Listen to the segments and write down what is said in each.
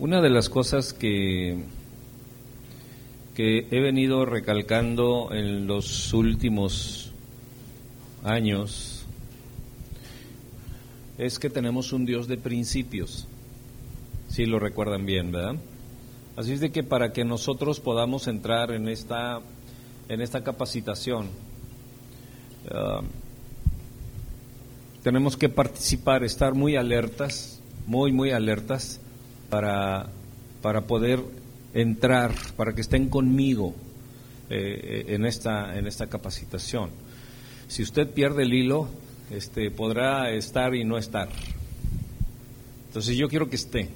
Una de las cosas que, que he venido recalcando en los últimos años es que tenemos un Dios de principios. Si lo recuerdan bien, ¿verdad? Así es de que para que nosotros podamos entrar en esta, en esta capacitación, uh, tenemos que participar, estar muy alertas, muy, muy alertas para, para poder entrar, para que estén conmigo eh, en, esta, en esta capacitación. Si usted pierde el hilo, este, podrá estar y no estar. Entonces yo quiero que esté.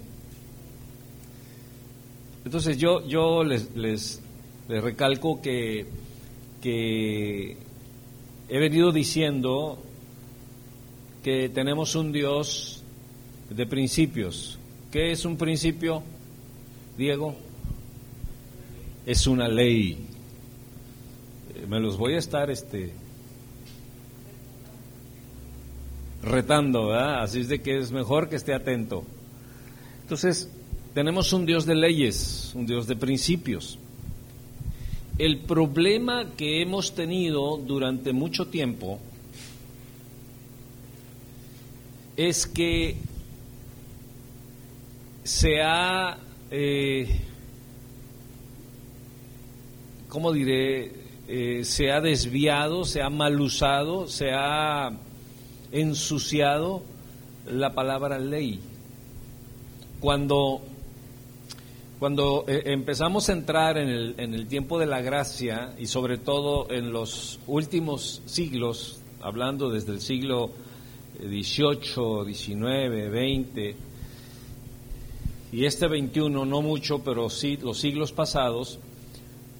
Entonces yo, yo les, les, les recalco que, que he venido diciendo que tenemos un Dios de principios, ¿Qué es un principio, Diego? Es una ley. Eh, me los voy a estar este retando, ¿verdad? Así es de que es mejor que esté atento. Entonces, tenemos un Dios de leyes, un Dios de principios. El problema que hemos tenido durante mucho tiempo es que se ha, eh, ¿cómo diré? Eh, se ha desviado, se ha mal usado, se ha ensuciado la palabra ley. Cuando, cuando eh, empezamos a entrar en el, en el tiempo de la gracia y sobre todo en los últimos siglos, hablando desde el siglo XVIII, XIX, XX, y este 21 no mucho, pero sí los siglos pasados,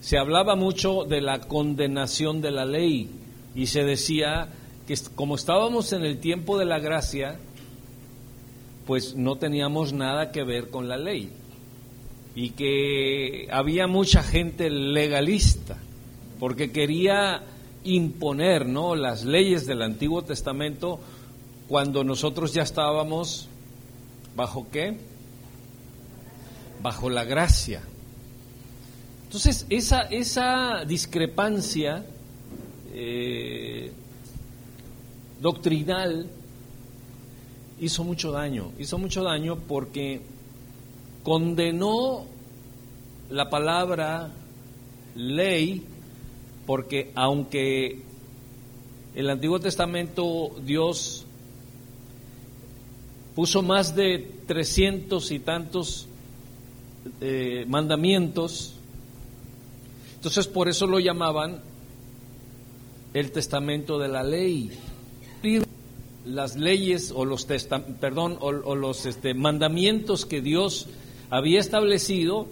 se hablaba mucho de la condenación de la ley y se decía que como estábamos en el tiempo de la gracia, pues no teníamos nada que ver con la ley y que había mucha gente legalista porque quería imponer ¿no? las leyes del Antiguo Testamento cuando nosotros ya estábamos bajo qué? Bajo la gracia. Entonces, esa, esa discrepancia eh, doctrinal hizo mucho daño, hizo mucho daño porque condenó la palabra ley, porque aunque el Antiguo Testamento Dios puso más de trescientos y tantos eh, mandamientos. Entonces por eso lo llamaban el testamento de la ley. Las leyes o los perdón o, los este, mandamientos que Dios había establecido,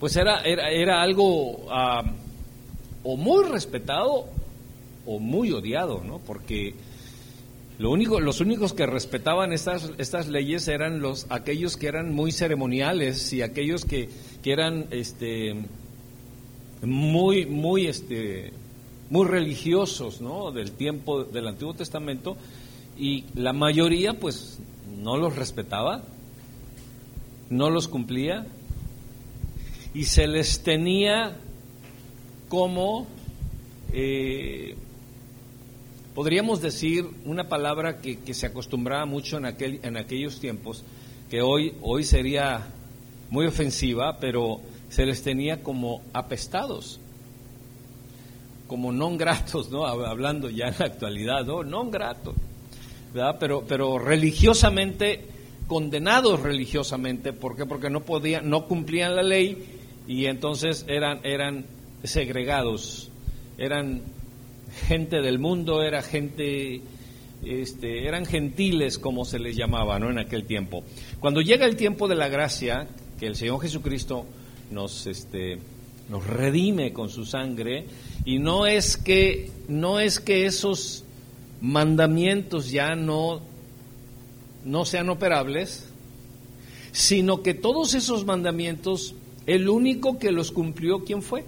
pues era, era, era algo ah, o muy respetado o muy odiado, ¿no? Porque lo único, los únicos que respetaban estas, estas leyes eran los, aquellos que eran muy ceremoniales y aquellos que, que eran este, muy, muy, este, muy religiosos ¿no? del tiempo del Antiguo Testamento y la mayoría pues no los respetaba, no los cumplía y se les tenía como eh, podríamos decir una palabra que, se acostumbraba mucho en, aquel, en aquellos tiempos, que hoy, hoy sería muy ofensiva, pero se les tenía como apestados, como non gratos, ¿no? Hablando ya en la actualidad, ¿no? Non gratos, ¿verdad? Pero, pero religiosamente, condenados religiosamente, ¿por qué? Porque no podían, no cumplían la ley y entonces eran, eran segregados, eran gente del mundo, era gente, este, eran gentiles como se les llamaba ¿no? en aquel tiempo. Cuando llega el tiempo de la gracia, que el Señor Jesucristo nos, este, nos redime con su sangre, y no es que, no es que esos mandamientos ya no, no sean operables, sino que todos esos mandamientos, el único que los cumplió, ¿quién fue?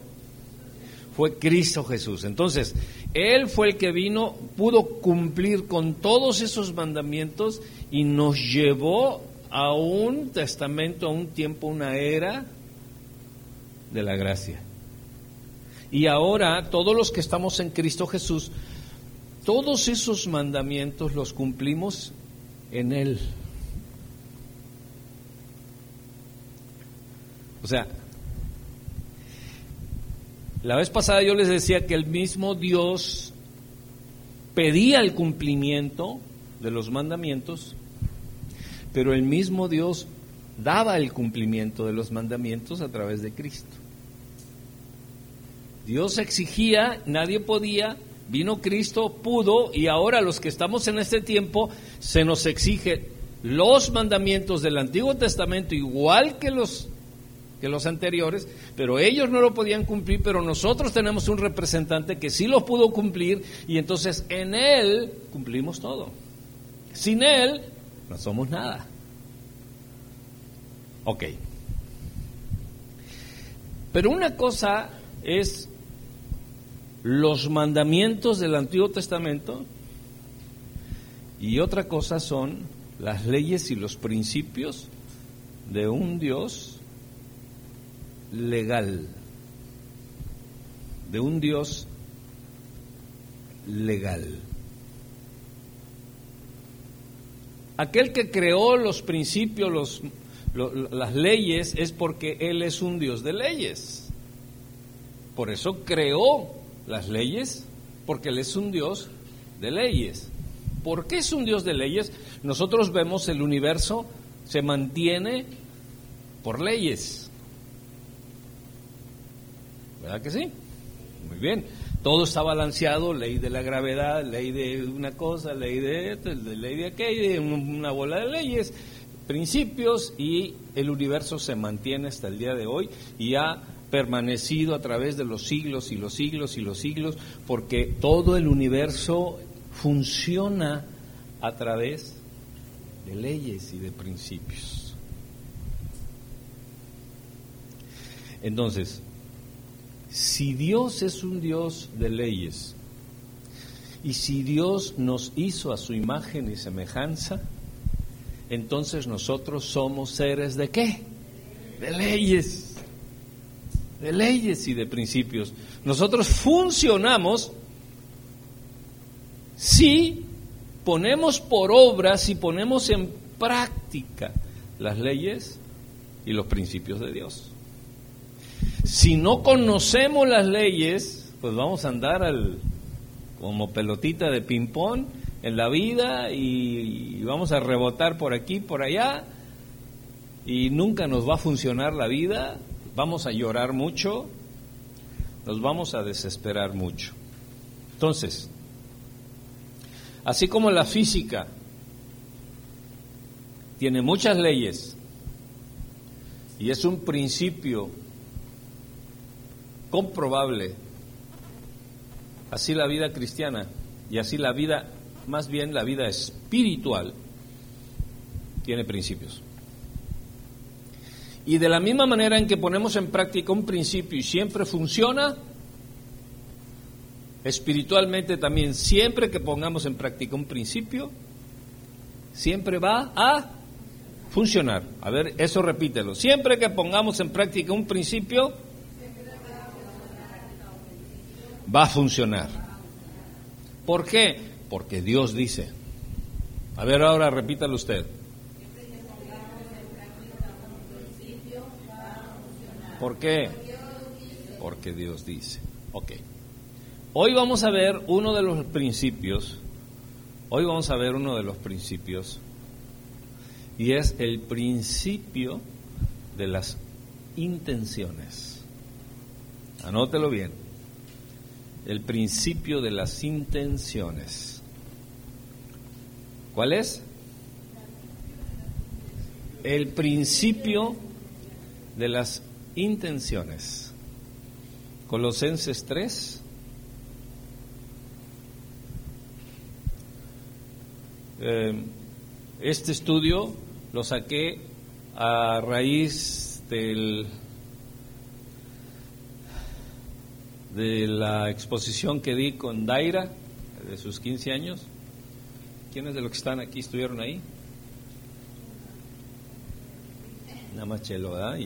Fue Cristo Jesús. Entonces, él fue el que vino, pudo cumplir con todos esos mandamientos y nos llevó a un testamento, a un tiempo, una era de la gracia. Y ahora todos los que estamos en Cristo Jesús, todos esos mandamientos los cumplimos en Él. O sea, la vez pasada yo les decía que el mismo Dios pedía el cumplimiento de los mandamientos, pero el mismo Dios daba el cumplimiento de los mandamientos a través de Cristo. Dios exigía, nadie podía, vino Cristo, pudo, y ahora los que estamos en este tiempo se nos exige los mandamientos del Antiguo Testamento igual que los que los anteriores, pero ellos no lo podían cumplir, pero nosotros tenemos un representante que sí lo pudo cumplir y entonces en él cumplimos todo. Sin él no somos nada. Ok. Pero una cosa es los mandamientos del Antiguo Testamento y otra cosa son las leyes y los principios de un Dios legal, de un Dios legal. Aquel que creó los principios, los, las leyes, es porque Él es un Dios de leyes. Por eso creó las leyes, porque Él es un Dios de leyes. ¿Por qué es un Dios de leyes? Nosotros vemos el universo se mantiene por leyes. ¿Verdad que sí? Muy bien. Todo está balanceado, ley de la gravedad, ley de una cosa, ley de ley de aquella, una bola de leyes, principios y el universo se mantiene hasta el día de hoy y ha permanecido a través de los siglos y los siglos y los siglos, porque todo el universo funciona a través de leyes y de principios. Entonces, si Dios es un Dios de leyes, y si Dios nos hizo a su imagen y semejanza, entonces nosotros somos seres de qué? De leyes de leyes y de principios. Nosotros funcionamos si ponemos por obra, si ponemos en práctica las leyes y los principios de Dios. Si no conocemos las leyes, pues vamos a andar como pelotita de ping-pong en la vida y, y vamos a rebotar por aquí, por allá, y nunca nos va a funcionar la vida vamos a llorar mucho, nos vamos a desesperar mucho. Entonces, así como la física tiene muchas leyes y es un principio comprobable, así la vida cristiana y así la vida, más bien la vida espiritual, tiene principios. Y de la misma manera en que ponemos en práctica un principio y siempre funciona, espiritualmente también, siempre que pongamos en práctica un principio, siempre va a funcionar. A ver, eso repítelo. Siempre que pongamos en práctica un principio, va a funcionar. ¿Por qué? Porque Dios dice. A ver, ahora repítalo usted. ¿Por qué? Porque Dios dice. Ok. Hoy vamos a ver uno de los principios. Hoy vamos a ver uno de los principios. Y es el principio de las intenciones. Anótelo bien. El principio de las intenciones. ¿Cuál es? El principio de las intenciones. Colosenses 3. Eh, este estudio lo saqué a raíz del de la exposición que di con Daira de sus 15 años. ¿Quiénes de los que están aquí estuvieron ahí? Nada más chelo, ¿verdad?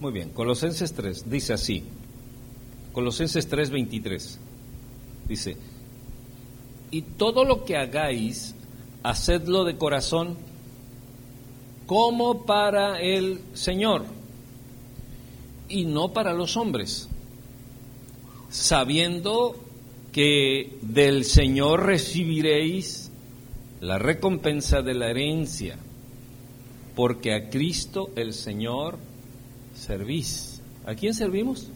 Muy bien, Colosenses 3 dice así. Colosenses 3, 23. Dice, y todo lo que hagáis, hacedlo de corazón como para el Señor y no para los hombres, sabiendo que del Señor recibiréis la recompensa de la herencia, porque a Cristo el Señor servís. ¿A quién servimos?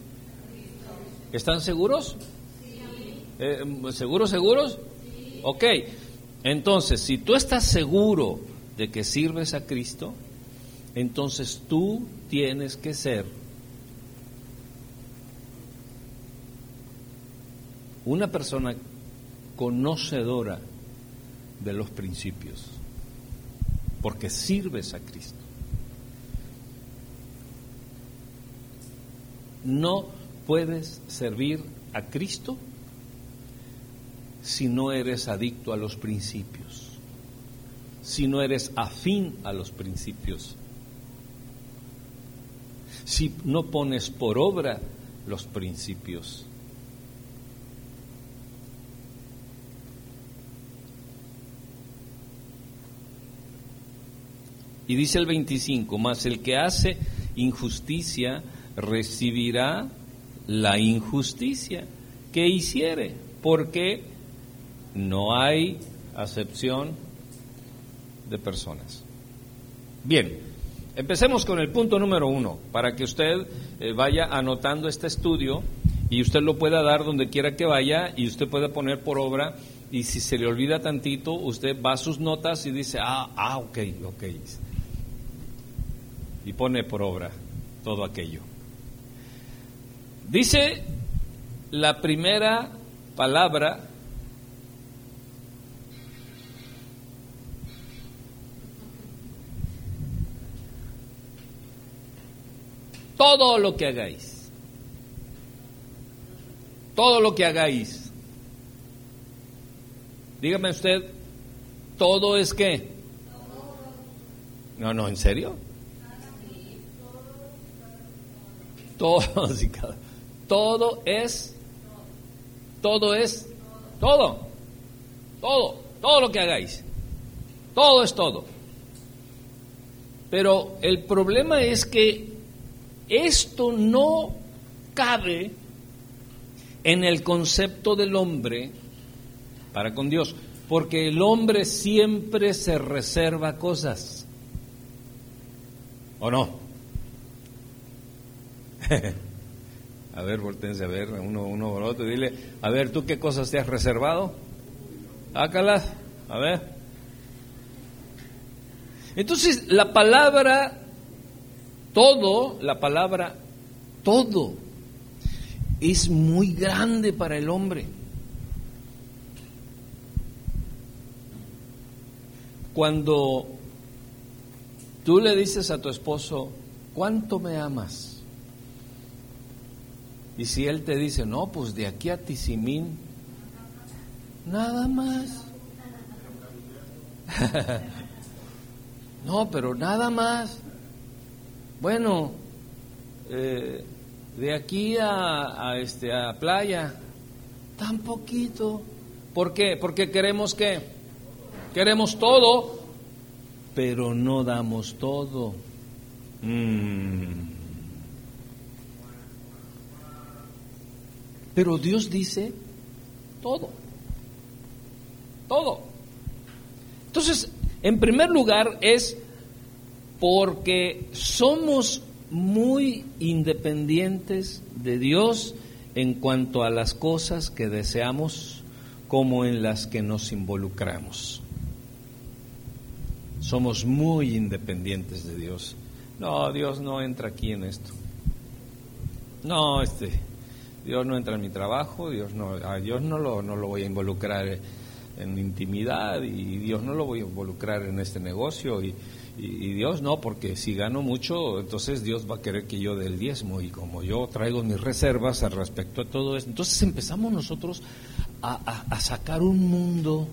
¿Están seguros? Eh, ¿Seguros, seguros? Ok, entonces, si tú estás seguro de que sirves a Cristo, entonces tú tienes que ser una persona conocedora de los principios, porque sirves a Cristo. No puedes servir a Cristo si no eres adicto a los principios, si no eres afín a los principios, si no pones por obra los principios. Y dice el 25, más el que hace injusticia recibirá la injusticia que hiciere, porque no hay acepción de personas. Bien, empecemos con el punto número uno, para que usted eh, vaya anotando este estudio y usted lo pueda dar donde quiera que vaya y usted pueda poner por obra y si se le olvida tantito, usted va a sus notas y dice, ah, ah, ok, ok. Y pone por obra todo aquello. Dice la primera palabra todo lo que hagáis. Todo lo que hagáis. Dígame usted, ¿todo es qué? No, no, ¿en serio? Todo, todo es, todo es, todo, todo, todo lo que hagáis. Todo es todo. Pero el problema es que esto no cabe en el concepto del hombre para con Dios, porque el hombre siempre se reserva cosas. ¿O no? A ver, voltense a ver, uno, uno por otro, dile, a ver, ¿tú qué cosas te has reservado? Hácalas, a ver. Entonces, la palabra todo, la palabra todo, es muy grande para el hombre. Cuando tú le dices a tu esposo, ¿cuánto me amas? Y si él te dice, no, pues de aquí a Tizimín, nada más. no, pero nada más. Bueno, eh, de aquí a, este, a playa, tan poquito. ¿Por qué? Porque queremos que queremos todo, pero no damos todo. Mm. Pero Dios dice todo. Todo. Entonces, en primer lugar es porque somos muy independientes de Dios en cuanto a las cosas que deseamos como en las que nos involucramos. Somos muy independientes de Dios. No, Dios no entra aquí en esto. No, este, Dios no entra en mi trabajo, Dios no, a Dios no lo, no lo voy a involucrar en intimidad y Dios no lo voy a involucrar en este negocio y, Dios no, porque si gano mucho, entonces Dios va a querer que yo dé el diezmo y como yo traigo mis reservas al respecto a todo eso, entonces empezamos nosotros a sacar un mundo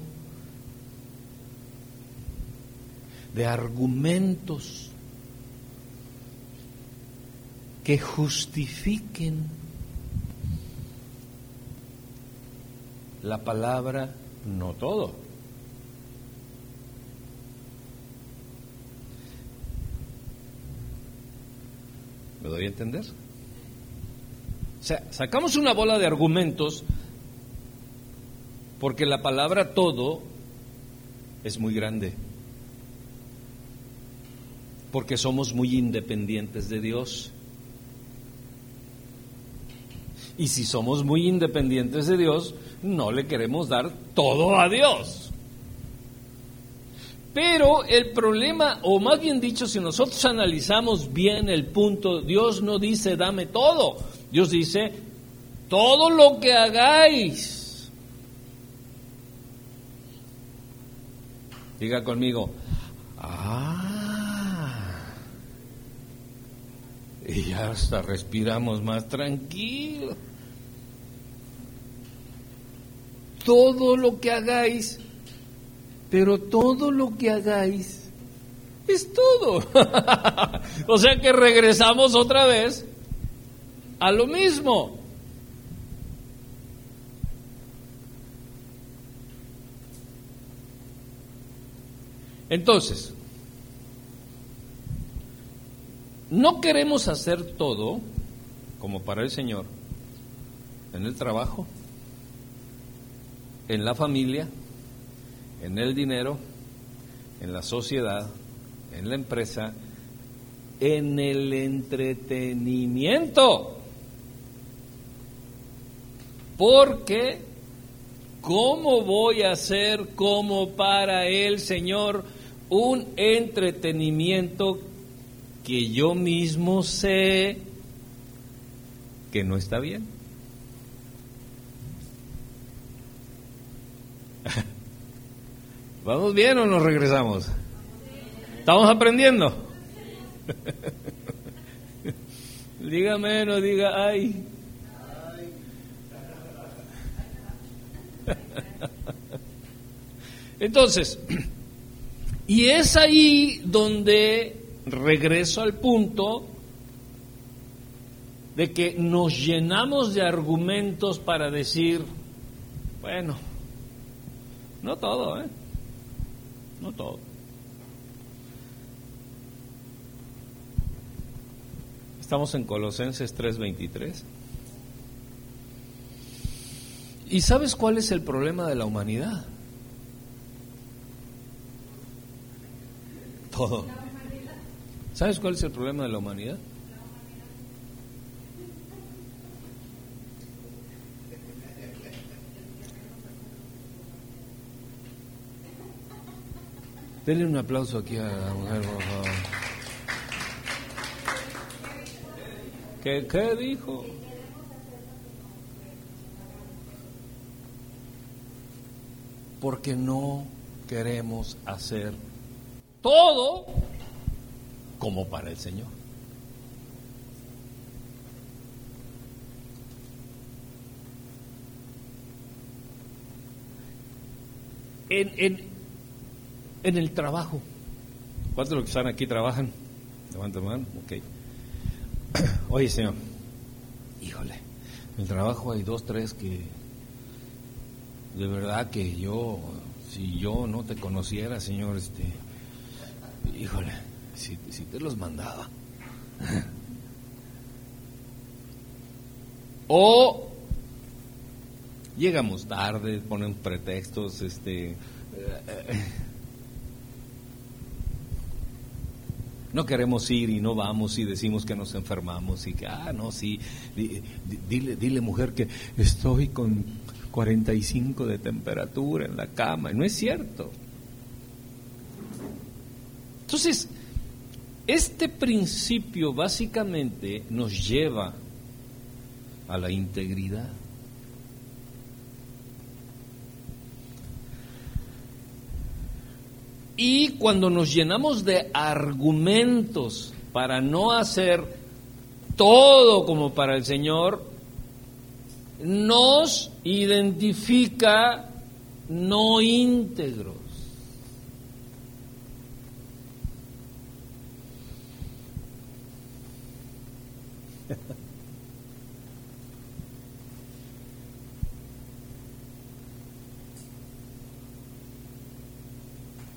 de argumentos que justifiquen la palabra no todo. ¿Me doy a entender? O sea, sacamos una bola de argumentos porque la palabra todo es muy grande. Porque somos muy independientes de Dios. Y si somos muy independientes de Dios, no le queremos dar todo a Dios. Pero el problema, o más bien dicho, si nosotros analizamos bien el punto, Dios no dice dame todo, Dios dice todo lo que hagáis. Diga conmigo, ah, y ya hasta respiramos más tranquilo. Todo lo que hagáis pero todo lo que hagáis es todo. o sea que regresamos otra vez a lo mismo. Entonces, no queremos hacer todo como para el Señor en el trabajo, en la familia, en el dinero, en la sociedad, en la empresa, en el entretenimiento. Porque, ¿cómo voy a hacer como para el Señor un entretenimiento que yo mismo sé que no está bien? ¿Vamos bien o nos regresamos? ¿Estamos aprendiendo? Dígame, no diga ay. Entonces, y es ahí donde regreso al punto de que nos llenamos de argumentos para decir, bueno, no todo, ¿eh? no todo. Estamos en Colosenses 3:23. ¿Y sabes cuál es el problema de la humanidad? Todo. ¿Sabes cuál es el problema de la humanidad? Denle un aplauso aquí a la mujer, por favor. ¿Qué, qué dijo? Porque no queremos hacer todo como para el Señor. En, en, en el trabajo. ¿Cuántos de los que están aquí trabajan? Levanta mano. Ok. Oye, señor. Híjole. En el trabajo hay dos, tres que. De verdad que yo. Si yo no te conociera, señor, este. Híjole. Si, si te los mandaba. o. Llegamos tarde, ponen pretextos, este. No queremos ir y no vamos y decimos que nos enfermamos y que, ah, no, sí, dile, dile mujer que estoy con 45 de temperatura en la cama. No es cierto. Entonces, este principio básicamente nos lleva a la integridad. Y cuando nos llenamos de argumentos para no hacer todo como para el Señor, nos identifica no íntegros.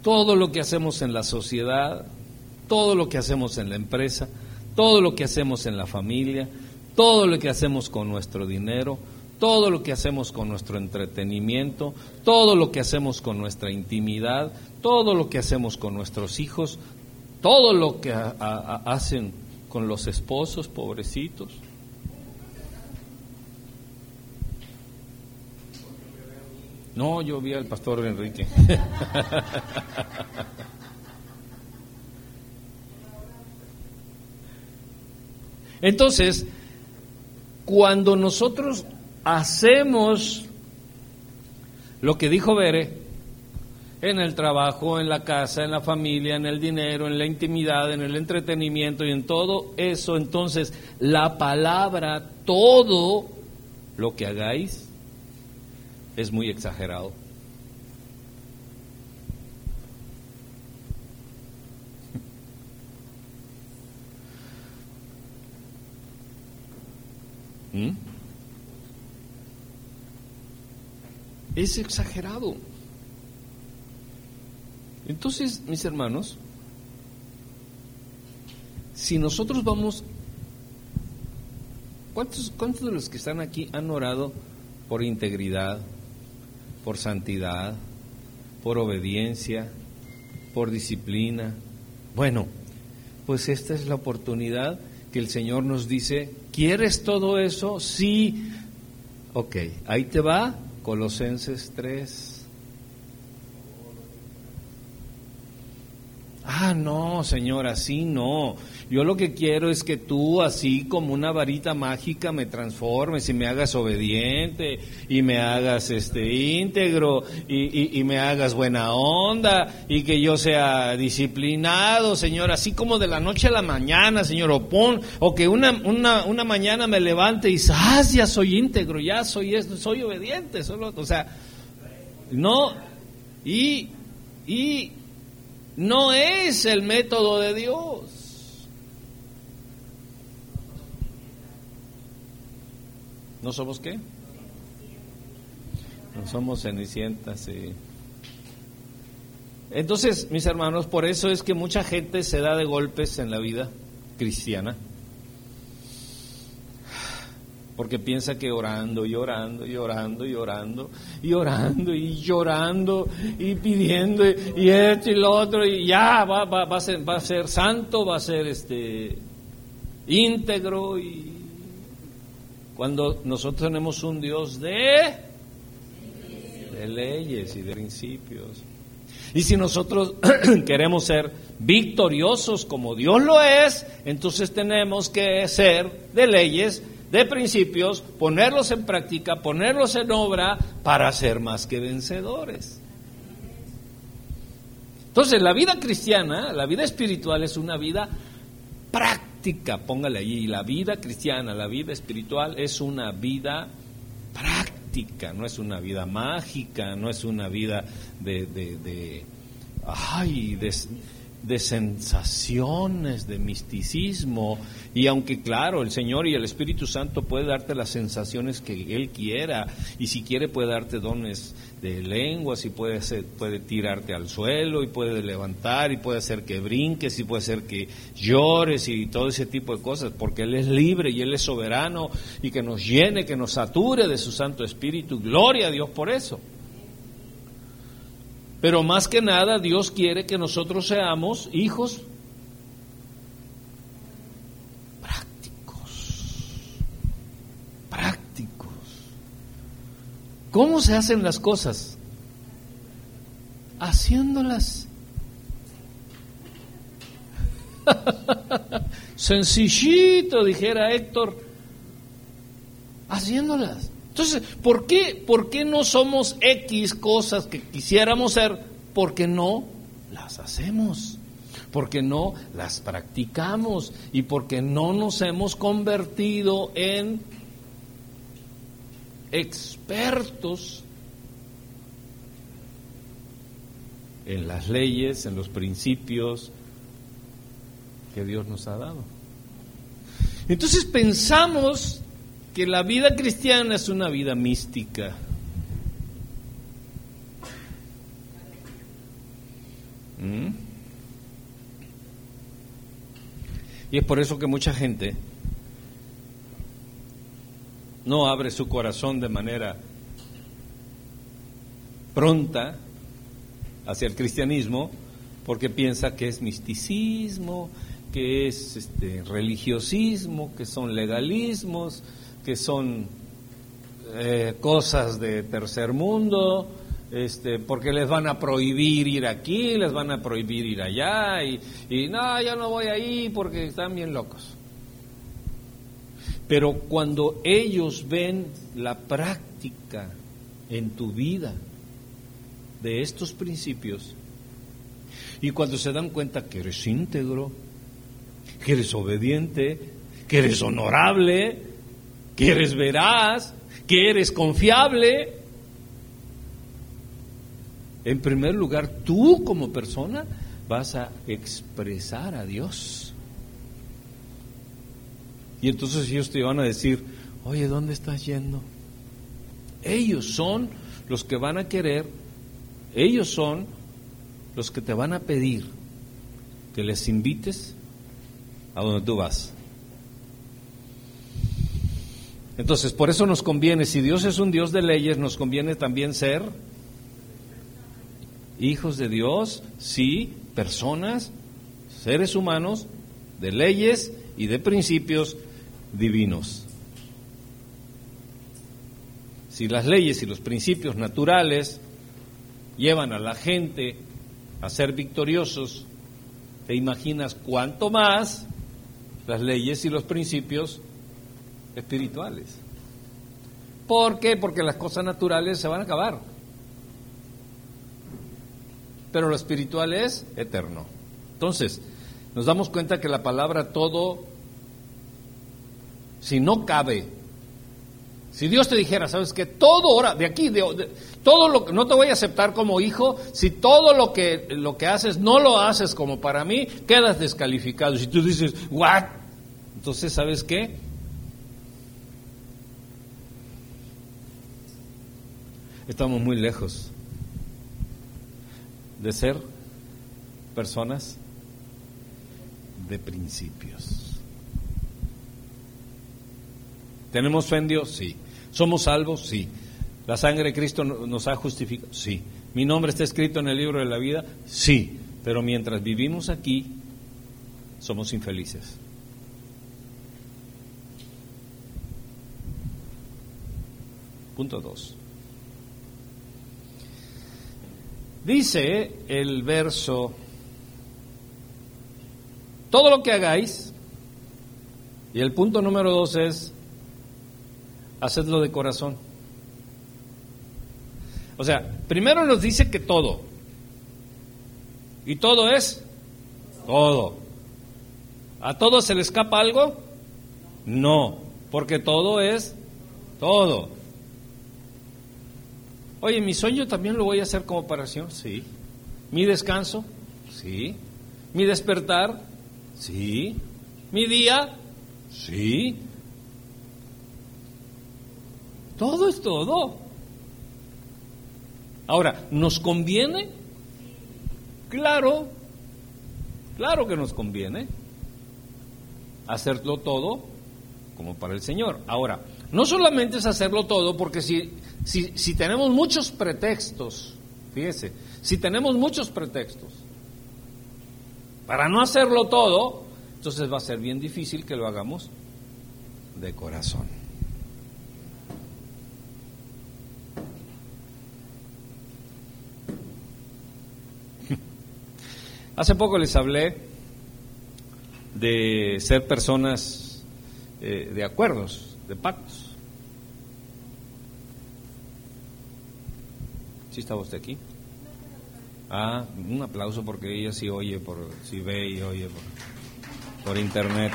Todo lo que hacemos en la sociedad, todo lo que hacemos en la empresa, todo lo que hacemos en la familia, todo lo que hacemos con nuestro dinero, todo lo que hacemos con nuestro entretenimiento, todo lo que hacemos con nuestra intimidad, todo lo que hacemos con nuestros hijos, todo lo que hacen con los esposos, pobrecitos. No, yo vi al pastor Enrique. Entonces, cuando nosotros hacemos lo que dijo Bere, en el trabajo, en la casa, en la familia, en el dinero, en la intimidad, en el entretenimiento y en todo eso, entonces la palabra, todo lo que hagáis, es muy exagerado. ¿Mm? Es exagerado. Entonces, mis hermanos, si nosotros vamos, ¿cuántos, ¿cuántos de los que están aquí han orado por integridad, por santidad, por obediencia, por disciplina. Bueno, pues esta es la oportunidad que el Señor nos dice, ¿quieres todo eso? Sí. Ok, ahí te va Colosenses 3. Ah, no, Señor, así no. Yo lo que quiero es que tú, así como una varita mágica, me transformes y me hagas obediente y me hagas este íntegro y, y, me hagas buena onda y que yo sea disciplinado, Señor, así como de la noche a la mañana, Señor, o, pon, o que una, una, una mañana me levante y ah, ya soy íntegro, ya soy esto, soy obediente, solo, o sea, no, y, y no es el método de Dios. ¿No somos qué? No somos cenicientas, sí. Entonces, mis hermanos, por eso es que mucha gente se da de golpes en la vida cristiana. Porque piensa que orando y orando y orando y orando y orando y llorando y pidiendo y esto y lo otro y ya va, va, va, a, ser, va a ser santo, va a ser este íntegro y cuando nosotros tenemos un Dios de, de leyes y de principios. Y si nosotros queremos ser victoriosos como Dios lo es, entonces tenemos que ser de leyes, de principios, ponerlos en práctica, ponerlos en obra para ser más que vencedores. Entonces la vida cristiana, la vida espiritual es una vida práctica póngale allí, la vida cristiana, la vida espiritual es una vida práctica, no es una vida mágica, no es una vida de, de, ay, de, de sensaciones, de misticismo. Y aunque claro, el Señor y el Espíritu Santo puede darte las sensaciones que Él quiera, y si quiere puede darte dones de lenguas, y puede, puede tirarte al suelo, y puede levantar, y puede hacer que brinques, y puede hacer que llores, y todo ese tipo de cosas, porque Él es libre y Él es soberano, y que nos llene, que nos sature de su Santo Espíritu. Gloria a Dios por eso. Pero más que nada Dios quiere que nosotros seamos hijos prácticos. Prácticos. ¿Cómo se hacen las cosas? Haciéndolas. Sencillito, dijera Héctor. Haciéndolas. Entonces, ¿por qué, ¿por qué no somos X cosas que quisiéramos ser? Porque no las hacemos, porque no las practicamos y porque no nos hemos convertido en expertos en las leyes, en los principios que Dios nos ha dado. Entonces pensamos que la vida cristiana es una vida mística. ¿Mm? Y es por eso que mucha gente no abre su corazón de manera pronta hacia el cristianismo porque piensa que es misticismo, que es este, religiosismo, que son legalismos, que son eh, cosas de tercer mundo, este, porque les van a prohibir ir aquí, les van a prohibir ir allá, y, y no, yo no voy ahí porque están bien locos. Pero cuando ellos ven la práctica en tu vida de estos principios, y cuando se dan cuenta que eres íntegro, que eres obediente, que eres honorable, que eres veraz, que eres confiable, en primer lugar, tú como persona vas a expresar a Dios. Y entonces ellos te van a decir, oye, ¿dónde estás yendo? Ellos son los que van a querer, ellos son los que te van a pedir que les invites a donde tú vas. Entonces, por eso nos conviene, si Dios es un Dios de leyes, nos conviene también ser hijos de Dios, sí, personas, seres humanos, de leyes y de principios divinos. Si las leyes y los principios naturales llevan a la gente a ser victoriosos, te imaginas cuánto más las leyes y los principios espirituales. ¿Por qué? Porque las cosas naturales se van a acabar. Pero lo espiritual es eterno. Entonces, nos damos cuenta que la palabra todo si no cabe, si Dios te dijera, sabes que todo ahora, de aquí, de, todo lo que no te voy a aceptar como hijo, si todo lo que, lo que haces no lo haces como para mí, quedas descalificado. Si tú dices, what? Entonces, ¿sabes qué? Estamos muy lejos de ser personas de principios. ¿Tenemos fe en Dios? Sí. ¿Somos salvos? Sí. ¿La sangre de Cristo nos ha justificado? Sí. ¿Mi nombre está escrito en el libro de la vida? Sí. Pero mientras vivimos aquí, somos infelices. Punto 2. Dice el verso, todo lo que hagáis, y el punto número 2 es, hacedlo de corazón. O sea, primero nos dice que todo. ¿Y todo es? Todo. ¿A todo se le escapa algo? No, porque todo es todo. Oye, mi sueño también lo voy a hacer como operación, sí. Mi descanso, sí. Mi despertar, sí. Mi día, sí. Todo es todo. Ahora, ¿nos conviene? Claro, claro que nos conviene hacerlo todo como para el Señor. Ahora, no solamente es hacerlo todo, porque si, si, si tenemos muchos pretextos, fíjese, si tenemos muchos pretextos para no hacerlo todo, entonces va a ser bien difícil que lo hagamos de corazón. Hace poco les hablé de ser personas eh, de acuerdos, de pactos. ¿Sí estaba usted aquí? Ah, un aplauso porque ella sí oye, por, sí ve y oye por, por internet.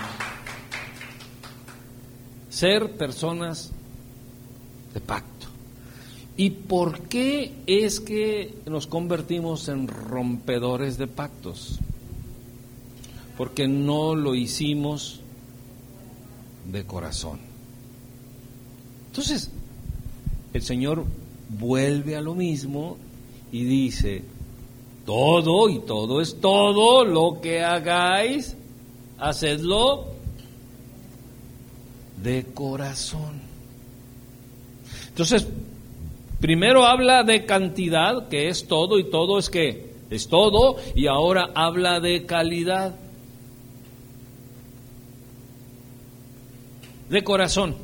Ser personas de pacto. ¿Y por qué es que nos convertimos en rompedores de pactos? Porque no lo hicimos de corazón. Entonces, el Señor vuelve a lo mismo y dice, todo y todo es todo lo que hagáis, hacedlo de corazón. Entonces, primero habla de cantidad, que es todo y todo es que es todo, y ahora habla de calidad. De corazón.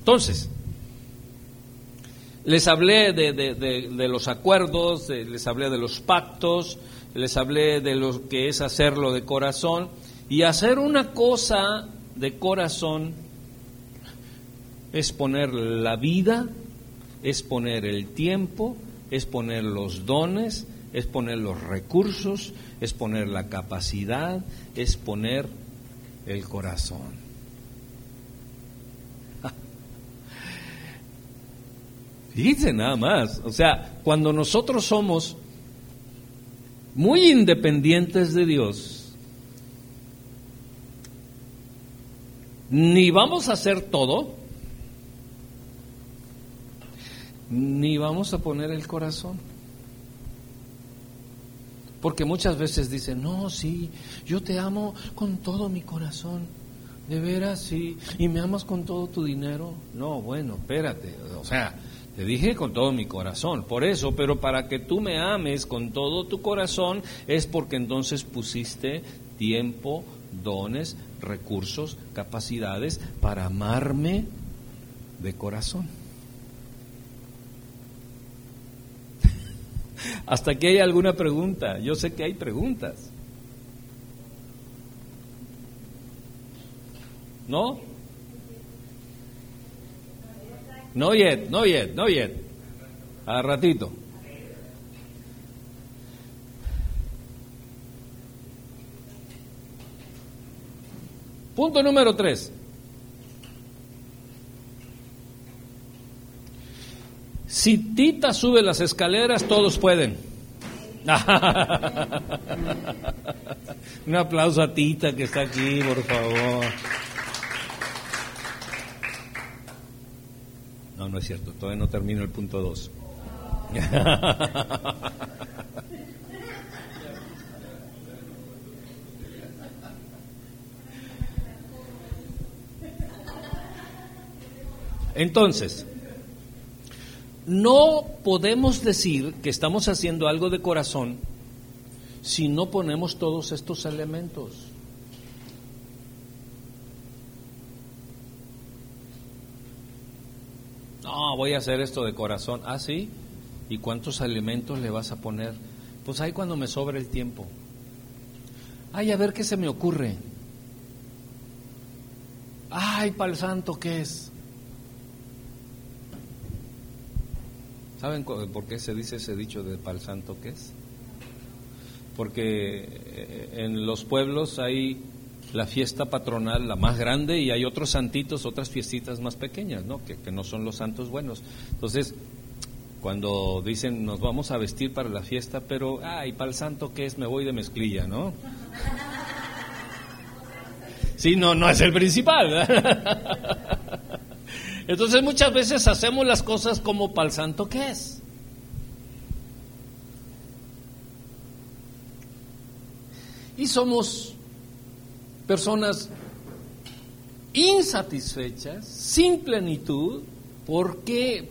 Entonces, les hablé de, los acuerdos, les hablé de los pactos, les hablé de lo que es hacerlo de corazón. Y hacer una cosa de corazón es poner la vida, es poner el tiempo, es poner los dones, es poner los recursos, es poner la capacidad, es poner el corazón. Fíjense nada más, o sea, cuando nosotros somos muy independientes de Dios, ni vamos a hacer todo, ni vamos a poner el corazón. Porque muchas veces dicen, no, sí, yo te amo con todo mi corazón. De veras, sí. ¿Y me amas con todo tu dinero? No, bueno, espérate. O sea, te dije con todo mi corazón, por eso, pero para que tú me ames con todo tu corazón es porque entonces pusiste tiempo, dones, recursos, capacidades para amarme de corazón. Hasta aquí hay alguna pregunta. Yo sé que hay preguntas. ¿No? No yet, no yet, no yet. A ratito. Punto número tres. Si Tita sube las escaleras, todos pueden. Un aplauso a Tita que está aquí, por favor. No, es cierto, todavía no termino el punto 2. Entonces, no podemos decir que estamos haciendo algo de corazón si no ponemos todos estos elementos. No, voy a hacer esto de corazón. Ah, sí. ¿Y cuántos alimentos le vas a poner? Pues ahí cuando me sobra el tiempo. Ay, a ver qué se me ocurre. Ay, para el santo, ¿qué es? ¿Saben por qué se dice ese dicho de pal santo qué es? Porque eh, en los pueblos hay la fiesta patronal, la más grande, y hay otros santitos, otras fiestitas más pequeñas, ¿no? Que, que no son los santos buenos. Entonces, cuando dicen nos vamos a vestir para la fiesta, pero, ay, para el santo que es, me voy de mezclilla, ¿no? Sí, no, no es el principal. Entonces muchas veces hacemos las cosas como para el santo que es. Y somos personas insatisfechas, sin plenitud. ¿Por qué?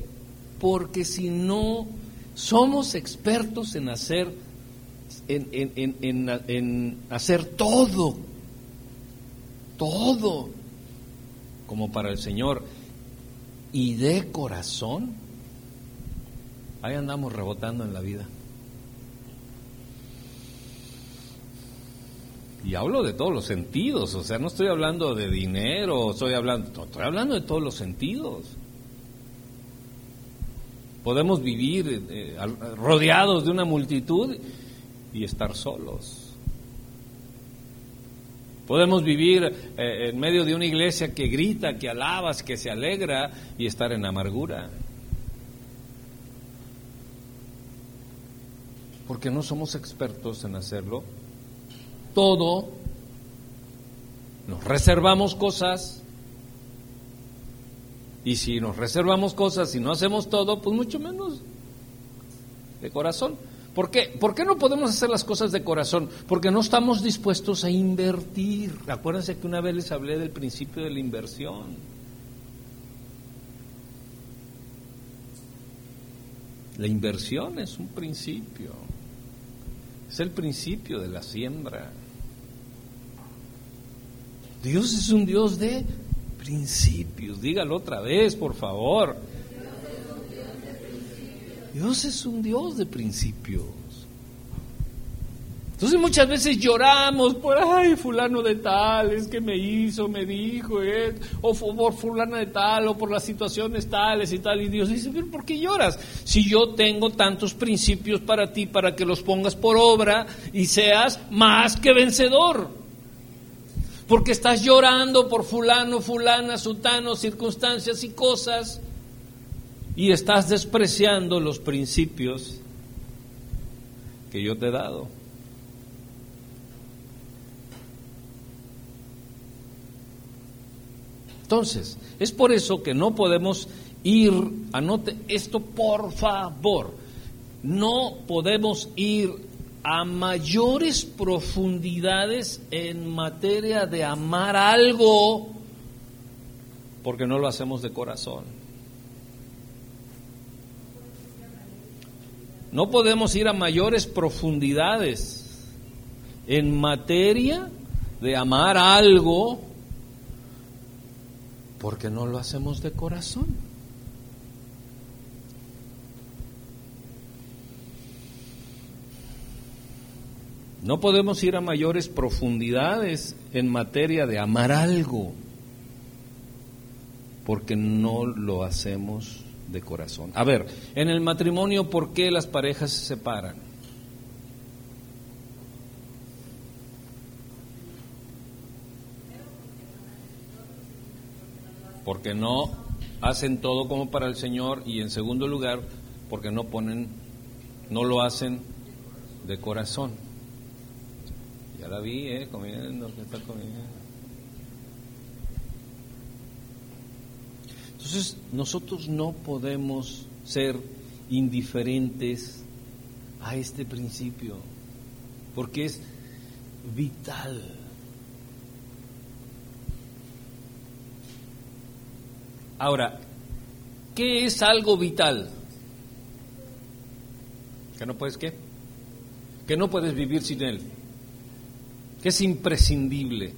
Porque si no somos expertos en hacer, en, hacer todo, todo, como para el Señor, y de corazón, ahí andamos rebotando en la vida. Y hablo de todos los sentidos, o sea, no estoy hablando de dinero, estoy hablando, estoy hablando de todos los sentidos. Podemos vivir eh, rodeados de una multitud y estar solos. Podemos vivir eh, en medio de una iglesia que grita, que alabas, que se alegra y estar en amargura. Porque no somos expertos en hacerlo todo, nos reservamos cosas Y si nos reservamos cosas y no hacemos todo, pues mucho menos de corazón. ¿Por qué? ¿Por qué no podemos hacer las cosas de corazón? Porque no estamos dispuestos a invertir. Acuérdense que una vez les hablé del principio de la inversión. La inversión es un principio. Es el principio de la siembra. Dios es un Dios de principios. Dígalo otra vez, por favor. Dios es un Dios de principios. Entonces muchas veces lloramos por, ay, fulano de tal, es que me hizo, me dijo, eh, o por fulano de tal, o por las situaciones tales y tal. Y Dios dice, pero ¿por qué lloras? Si yo tengo tantos principios para ti, para que los pongas por obra y seas más que vencedor. Porque estás llorando por fulano, fulana, sutano, circunstancias y cosas y estás despreciando los principios que yo te he dado. Entonces, es por eso que no podemos ir, anote esto por favor, no podemos ir a mayores profundidades en materia de amar algo porque no lo hacemos de corazón. No podemos ir a mayores profundidades en materia de amar algo porque no lo hacemos de corazón. No podemos ir a mayores profundidades en materia de amar algo porque no lo hacemos de corazón. A ver, en el matrimonio, ¿por qué las parejas se separan? Porque no hacen todo como para el Señor y en segundo lugar, porque no ponen, no lo hacen de corazón. Ya la vi, ¿eh? Comiendo, está comiendo. Entonces, nosotros no podemos ser indiferentes a este principio, porque es vital. Ahora, ¿qué es algo vital? ¿Que no puedes qué? Que no puedes vivir sin él. Que es imprescindible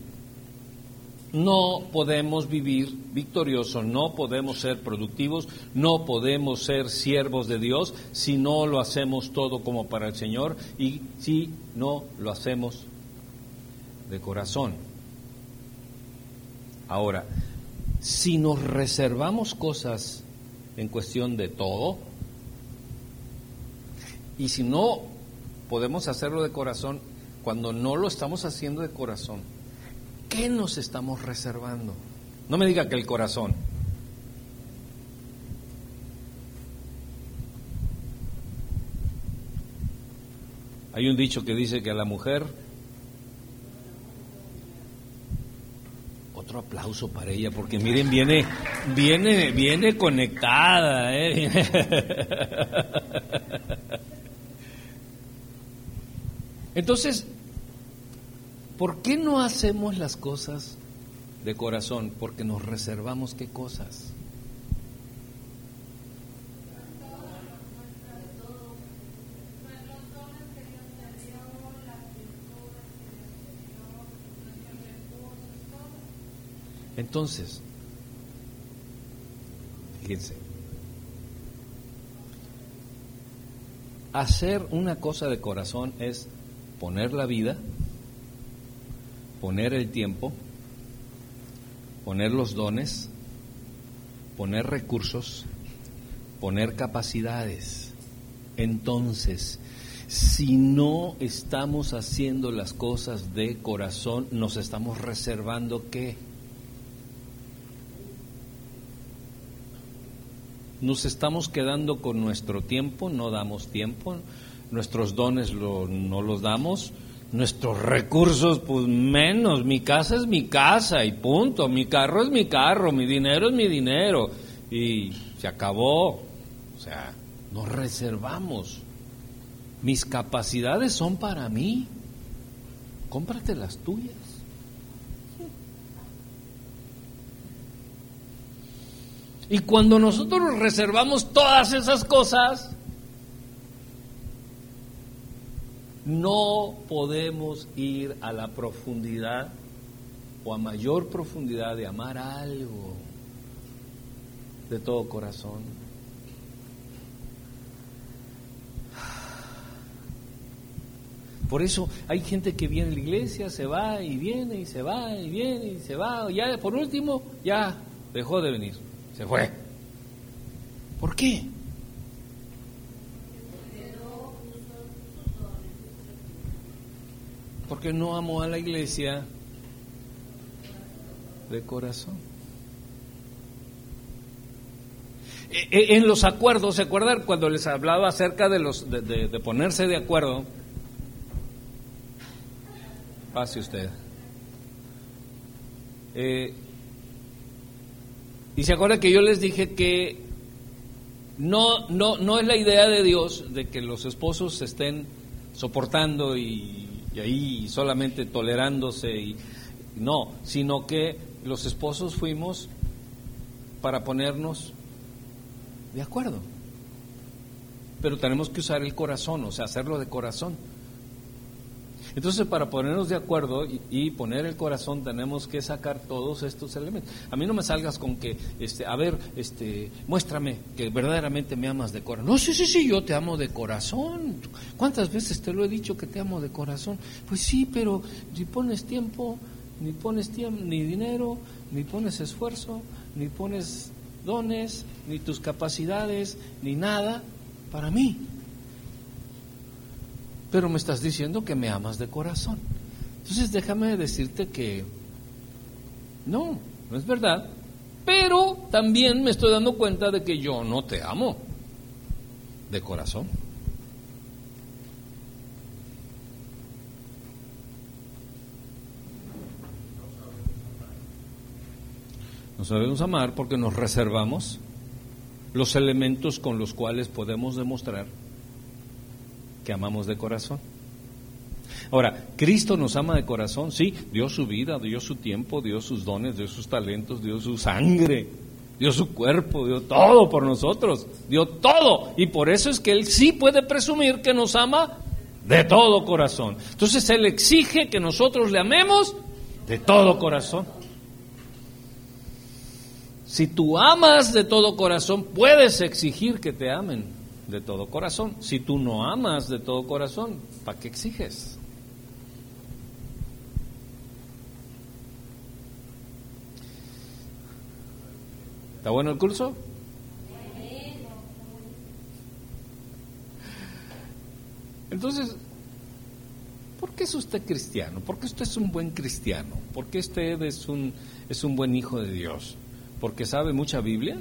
no podemos vivir victoriosos, no podemos ser productivos, no podemos ser siervos de Dios si no lo hacemos todo como para el Señor y si no lo hacemos de corazón. Ahora, si nos reservamos cosas en cuestión de todo, y si no podemos hacerlo de corazón, cuando no lo estamos haciendo de corazón, ¿Qué nos estamos reservando? No me diga que el corazón. Hay un dicho que dice que a la mujer, otro aplauso para ella, porque miren, viene, viene, viene conectada. ¿eh? Entonces, ¿Por qué no hacemos las cosas de corazón? Porque nos reservamos qué cosas. Entonces, fíjense, hacer una cosa de corazón es poner la vida, poner el tiempo, poner los dones, poner recursos, poner capacidades. Entonces, si no estamos haciendo las cosas de corazón, nos estamos reservando qué? Nos estamos quedando con nuestro tiempo, no damos tiempo, nuestros dones no los damos, Nuestros recursos, pues menos. Mi casa es mi casa y punto. Mi carro es mi carro, mi dinero es mi dinero. y se acabó. O sea, nos reservamos. Mis capacidades son para mí. Cómprate las tuyas. Y cuando nosotros reservamos todas esas cosas, no podemos ir a la profundidad o a mayor profundidad de amar algo de todo corazón. Por eso hay gente que viene a la iglesia, se va y viene y se va y viene y se va. Ya por último, ya dejó de venir, se fue. ¿Por qué? Porque no amo a la iglesia de corazón. E, e, en los acuerdos, ¿se acuerdan cuando les hablaba acerca de, los, de, ponerse de acuerdo? Pase usted. Eh, y se acuerda que yo les dije que no, no, no es la idea de Dios de que los esposos se estén soportando y, y ahí solamente tolerándose y no, sino que los esposos fuimos para ponernos de acuerdo. Pero tenemos que usar el corazón, o sea, hacerlo de corazón. Entonces, para ponernos de acuerdo y, poner el corazón, tenemos que sacar todos estos elementos. A mí no me salgas con que, este, a ver, este, muéstrame que verdaderamente me amas de corazón. No, sí, sí, sí, yo te amo de corazón. ¿Cuántas veces te lo he dicho que te amo de corazón? Pues sí, pero si pones tiempo, ni pones tiempo, ni dinero, ni pones esfuerzo, ni pones dones, ni tus capacidades, ni nada para mí. Pero me estás diciendo que me amas de corazón. Entonces déjame decirte que no, no es verdad. Pero también me estoy dando cuenta de que yo no te amo de corazón. Nos sabemos amar porque nos reservamos los elementos con los cuales podemos demostrar que amamos de corazón. Ahora, Cristo nos ama de corazón, sí, dio su vida, dio su tiempo, dio sus dones, dio sus talentos, dio su sangre, dio su cuerpo, dio todo por nosotros, dio todo. Y por eso es que Él sí puede presumir que nos ama de todo corazón. Entonces Él exige que nosotros le amemos de todo corazón. Si tú amas de todo corazón, puedes exigir que te amen de todo corazón. Si tú no amas de todo corazón, ¿para qué exiges? ¿Está bueno el curso? Entonces, ¿por qué es usted cristiano? ¿Por qué usted es un buen cristiano? ¿Por qué usted es un, es un buen hijo de Dios? porque sabe mucha Biblia.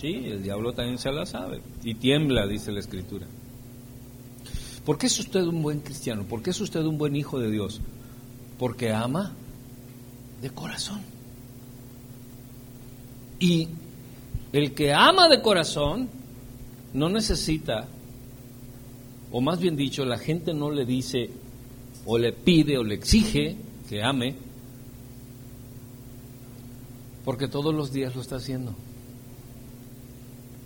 Sí, el diablo también se la sabe y tiembla, dice la escritura. ¿Por qué es usted un buen cristiano? ¿Por qué es usted un buen hijo de Dios? Porque ama de corazón. Y el que ama de corazón no necesita, o más bien dicho, la gente no le dice o le pide o le exige que ame, porque todos los días lo está haciendo.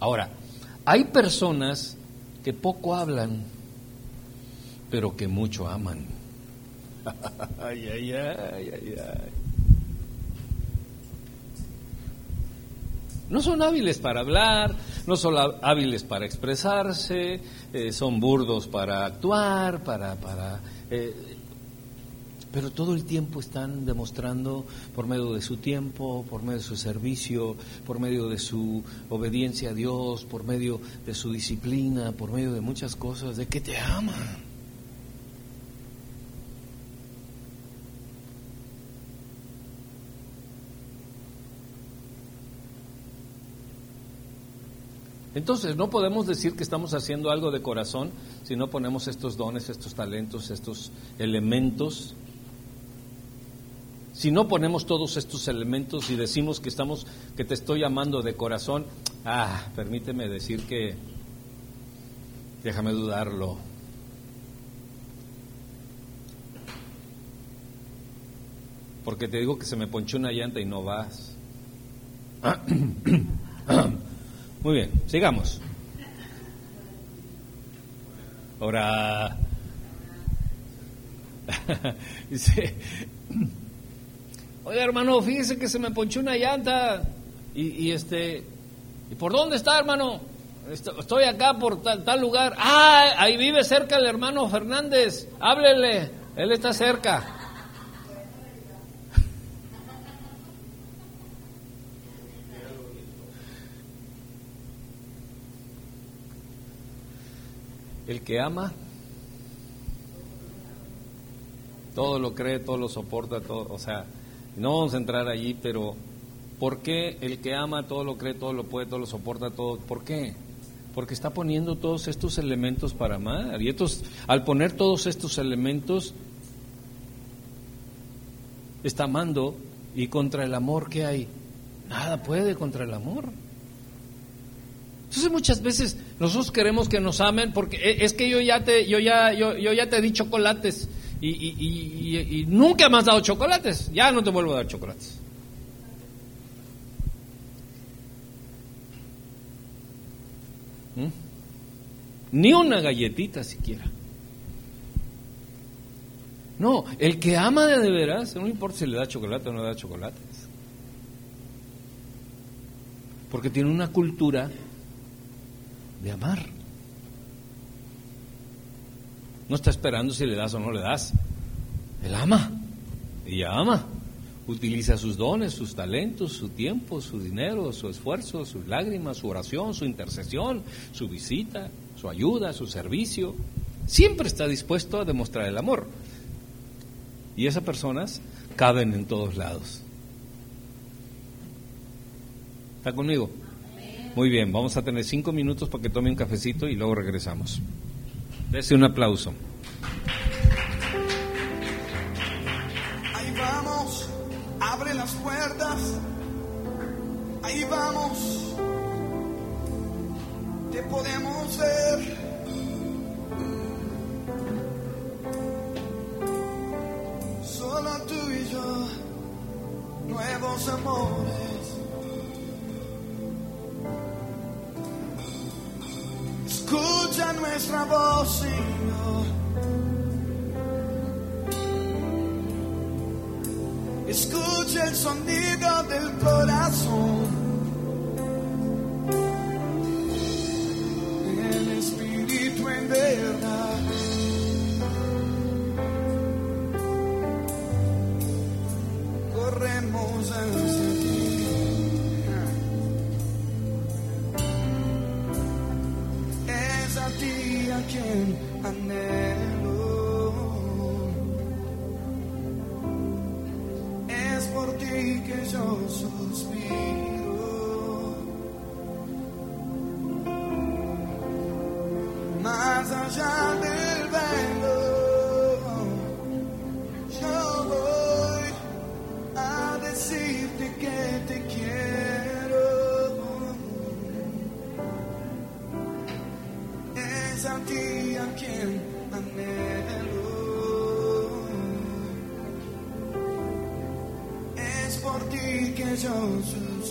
Ahora, hay personas que poco hablan, pero que mucho aman. No son hábiles para hablar, no son hábiles para expresarse, eh, son burdos para actuar, para, para eh, pero todo el tiempo están demostrando por medio de su tiempo, por medio de su servicio, por medio de su obediencia a Dios, por medio de su disciplina, por medio de muchas cosas, de que te aman. Entonces, no podemos decir que estamos haciendo algo de corazón si no ponemos estos dones, estos talentos, estos elementos Si no ponemos todos estos elementos y decimos que estamos, que te estoy amando de corazón, ah, permíteme decir que, déjame dudarlo. Porque te digo que se me ponchó una llanta y no vas. Muy bien, sigamos. Ahora, dice, oiga hermano, fíjese que se me ponchó una llanta y, este, ¿y por dónde está hermano? Estoy acá por tal, tal lugar. Ah, ahí vive cerca el hermano Fernández. Háblele, él está cerca. El que ama, todo lo cree, todo lo soporta, todo, o sea, no vamos a entrar allí, pero ¿por qué el que ama todo lo cree, todo lo puede, todo lo soporta, todo? ¿Por qué? Porque está poniendo todos estos elementos para amar. Y estos, al poner todos estos elementos, está amando y contra el amor que hay, nada puede contra el amor. Entonces muchas veces nosotros queremos que nos amen porque e, es que yo ya te, yo ya, yo, yo ya te di chocolates y, y, y, nunca me has dado chocolates, ya no te vuelvo a dar chocolates. ¿Mm? Ni una galletita siquiera. No, el que ama de veras, no importa si le da chocolate o no le da chocolates. Porque tiene una cultura de amar. No está esperando si le das o no le das. Él ama. Ella ama. Utiliza sus dones, sus talentos, su tiempo, su dinero, su esfuerzo, sus lágrimas, su oración, su intercesión, su visita, su ayuda, su servicio. Siempre está dispuesto a demostrar el amor. Y esas personas caben en todos lados. ¿Está conmigo? Muy bien, vamos a tener cinco minutos para que tome un cafecito y luego regresamos. Dese un aplauso. Ahí vamos, abre las puertas. Ahí vamos, te podemos ver. Solo tú y yo, nuevos amores. Escucha nuestra voz, Señor. Escucha el sonido del corazón. Anhelo. Es por ti que yo suspiro. A ti a quien anhelo. Es por ti que yo suspiro.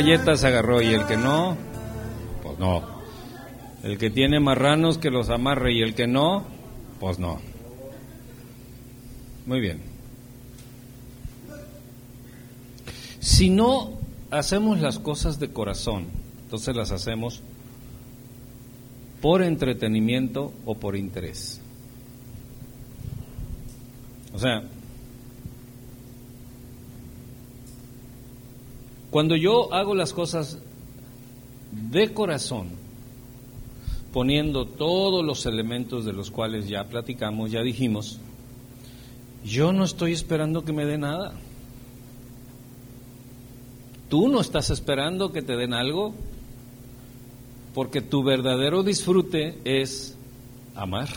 Galletas agarró y el que no, pues no. El que tiene marranos que los amarre y el que no, pues no. Muy bien. Si no hacemos las cosas de corazón, entonces las hacemos por entretenimiento o por interés. O sea, cuando yo hago las cosas de corazón, poniendo todos los elementos de los cuales ya platicamos, ya dijimos, yo no estoy esperando que me dé nada. Tú no estás esperando que te den algo, porque tu verdadero disfrute es amar.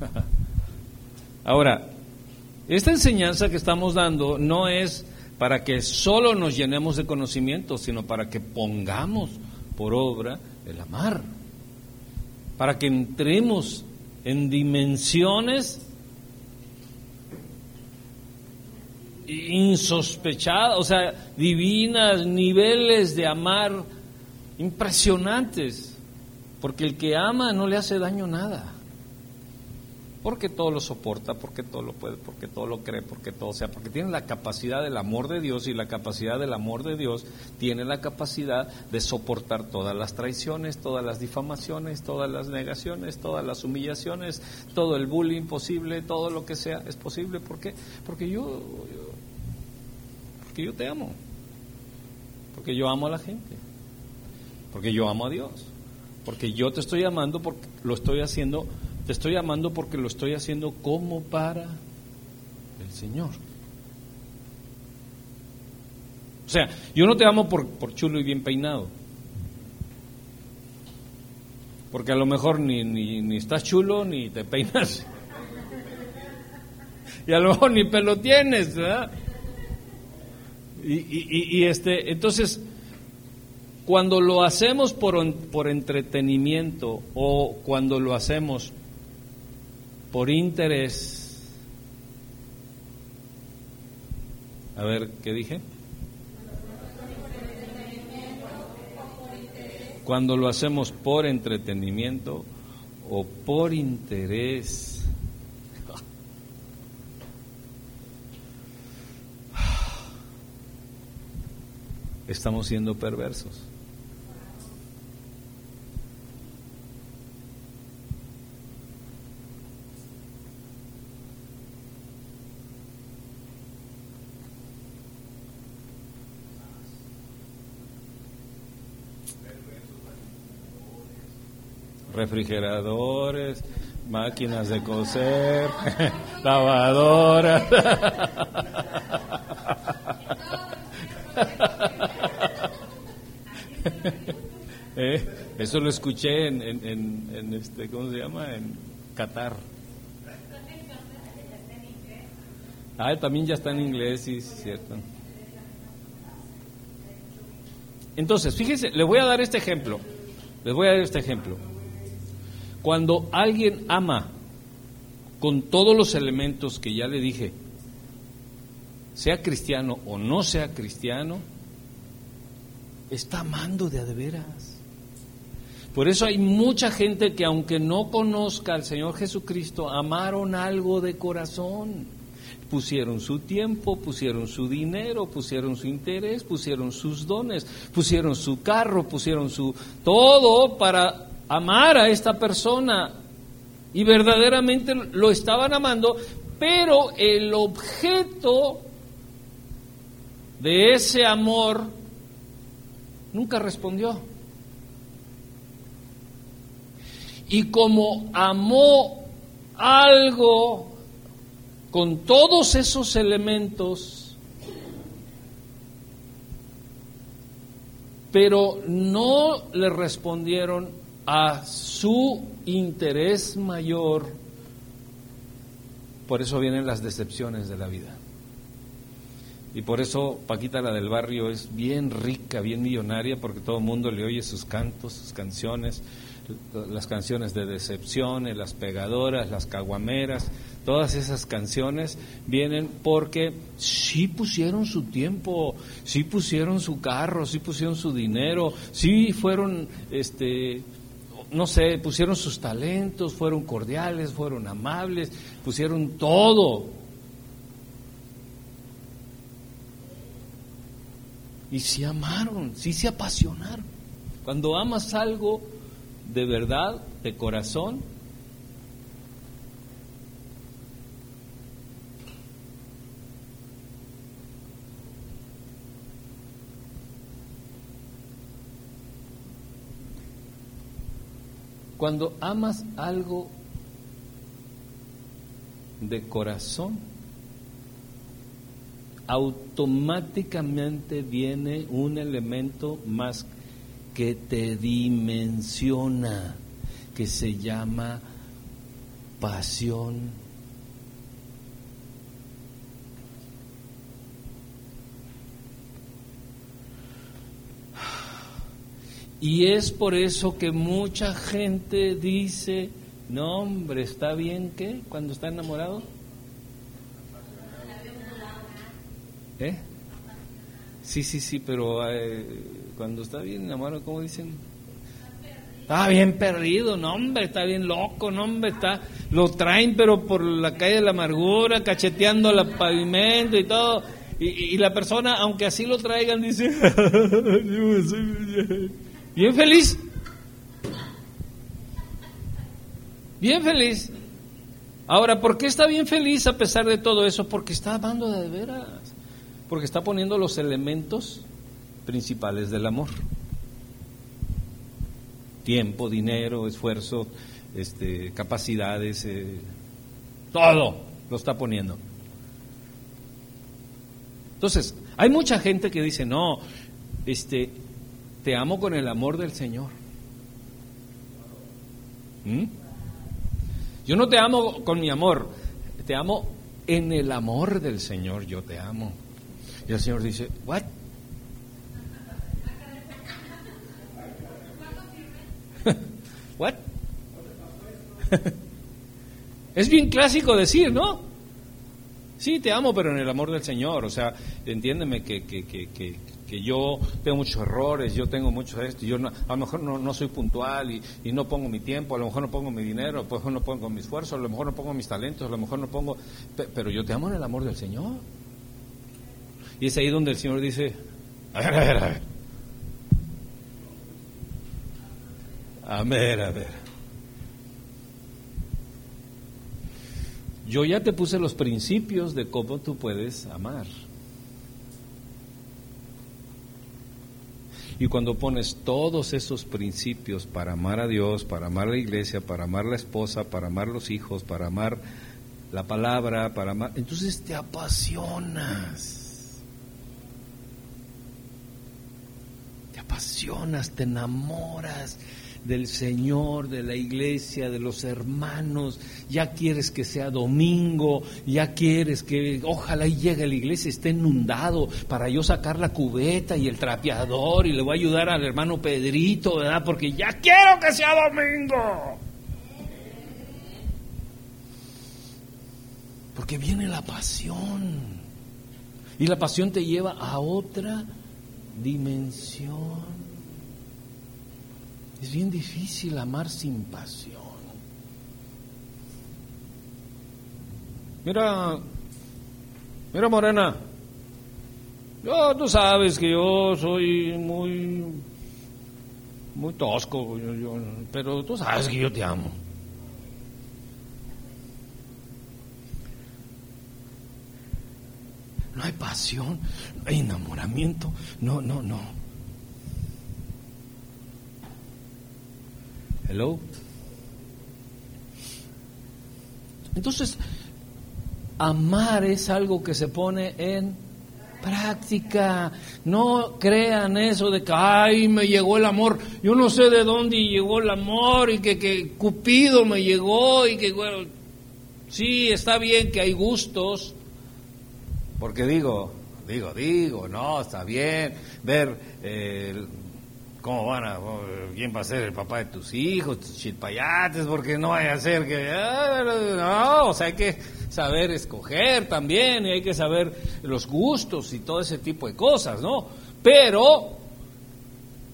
Ahora, esta enseñanza que estamos dando no es para que solo nos llenemos de conocimiento, sino para que pongamos por obra el amar, para que entremos en dimensiones insospechadas, o sea, divinas, niveles de amar impresionantes, porque el que ama no le hace daño nada porque todo lo soporta, porque todo lo puede, porque todo lo cree, porque todo sea, porque tiene la capacidad del amor de Dios y la capacidad del amor de Dios tiene la capacidad de soportar todas las traiciones, todas las difamaciones, todas las negaciones, todas las humillaciones, todo el bullying posible, todo lo que sea es posible, ¿por qué? Porque yo, yo porque yo te amo. Porque yo amo a la gente. Porque yo amo a Dios. Porque yo te estoy amando porque lo estoy haciendo te estoy amando porque lo estoy haciendo como para el Señor. O sea, yo no te amo por, por chulo y bien peinado. Porque a lo mejor ni, ni, ni estás chulo ni te peinas. Y a lo mejor ni pelo tienes, ¿verdad? Y, y, y este, entonces, cuando lo hacemos por, por entretenimiento o cuando lo hacemos por interés. A ver, ¿qué dije? Cuando lo hacemos por entretenimiento o por interés. Estamos siendo perversos. Refrigeradores, máquinas de coser, lavadoras. Eh, eso lo escuché en, en, en, este, ¿cómo se llama? En Qatar. Ah, también ya está en inglés, sí, es cierto. Entonces, fíjese, le voy a dar este ejemplo. Les voy a dar este ejemplo. Cuando alguien ama con todos los elementos que ya le dije, sea cristiano o no sea cristiano, está amando de a veras. Por eso hay mucha gente que aunque no conozca al Señor Jesucristo, amaron algo de corazón. Pusieron su tiempo, pusieron su dinero, pusieron su interés, pusieron sus dones, pusieron su carro, pusieron su todo para amar a esta persona y verdaderamente lo estaban amando, pero el objeto de ese amor nunca respondió. Y como amó algo con todos esos elementos, pero no le respondieron a su interés mayor, por eso vienen las decepciones de la vida. Y por eso Paquita la del barrio es bien rica, bien millonaria, porque todo el mundo le oye sus cantos, sus canciones, las canciones de decepciones, las pegadoras, las caguameras, todas esas canciones vienen porque sí pusieron su tiempo, sí pusieron su carro, sí pusieron su dinero, sí fueron, este, no sé, pusieron sus talentos, fueron cordiales, fueron amables, pusieron todo y se amaron, sí se apasionaron. Cuando amas algo de verdad, de corazón, cuando amas algo de corazón, automáticamente viene un elemento más que te dimensiona, que se llama pasión. Y es por eso que mucha gente dice, no hombre, ¿está bien qué? Cuando está enamorado. ¿Eh? Sí, sí, sí, pero eh, cuando está bien enamorado, ¿cómo dicen? Está bien perdido, no hombre, está bien loco, no hombre, está, lo traen pero por la calle de la amargura, cacheteando el pavimento y todo, y, la persona, aunque así lo traigan, dice, bien feliz, bien feliz. Ahora, ¿por qué está bien feliz a pesar de todo eso? Porque está amando de veras porque está poniendo los elementos principales del amor. Tiempo, dinero, esfuerzo, este, capacidades, eh, todo lo está poniendo. Entonces, hay mucha gente que dice, no, este, te amo con el amor del Señor. ¿Mm? Yo no te amo con mi amor, te amo en el amor del Señor, yo te amo. Y el Señor dice, ¿what? ¿What? es bien clásico decir, ¿no? Sí, te amo, pero en el amor del Señor. O sea, entiéndeme que, que, que, que, yo tengo muchos errores, yo tengo muchos esto, yo no, a lo mejor no, no soy puntual y, y, no pongo mi tiempo, a lo mejor no pongo mi dinero, a lo mejor no pongo mi esfuerzo, a lo mejor no pongo mis talentos, a lo mejor no pongo... Pero yo te amo en el amor del Señor. Y es ahí donde el Señor dice, a ver, a ver, a ver. A ver, a ver. Yo ya te puse los principios de cómo tú puedes amar. Y cuando pones todos esos principios para amar a Dios, para amar a la iglesia, para amar a la esposa, para amar a los hijos, para amar la palabra, para amar, entonces te apasionas. apasionas, te enamoras del Señor, de la iglesia, de los hermanos, ya quieres que sea domingo, ya quieres que ojalá llegue a la iglesia, esté inundado para yo sacar la cubeta y el trapeador y le voy a ayudar al hermano Pedrito, ¿verdad? Porque ya quiero que sea domingo. Porque viene la pasión. Y la pasión te lleva a otra dimensión. Es bien difícil amar sin pasión. Mira, mira Morena, yo, tú sabes que yo soy muy, muy tosco, pero tú sabes que yo te amo. no hay pasión, no hay enamoramiento, no, no, no. Hello. Entonces, amar es algo que se pone en práctica. No crean eso de que, ay, me llegó el amor. Yo no sé de dónde llegó el amor y que, que Cupido me llegó y que, bueno, sí, está bien que hay gustos. Porque digo, digo, digo, no, está bien ver eh, cómo van a, quién va a ser el papá de tus hijos, tus chilpayates, porque no vaya a ser que, ah, no, o sea, hay que saber escoger también y hay que saber los gustos y todo ese tipo de cosas, ¿no? Pero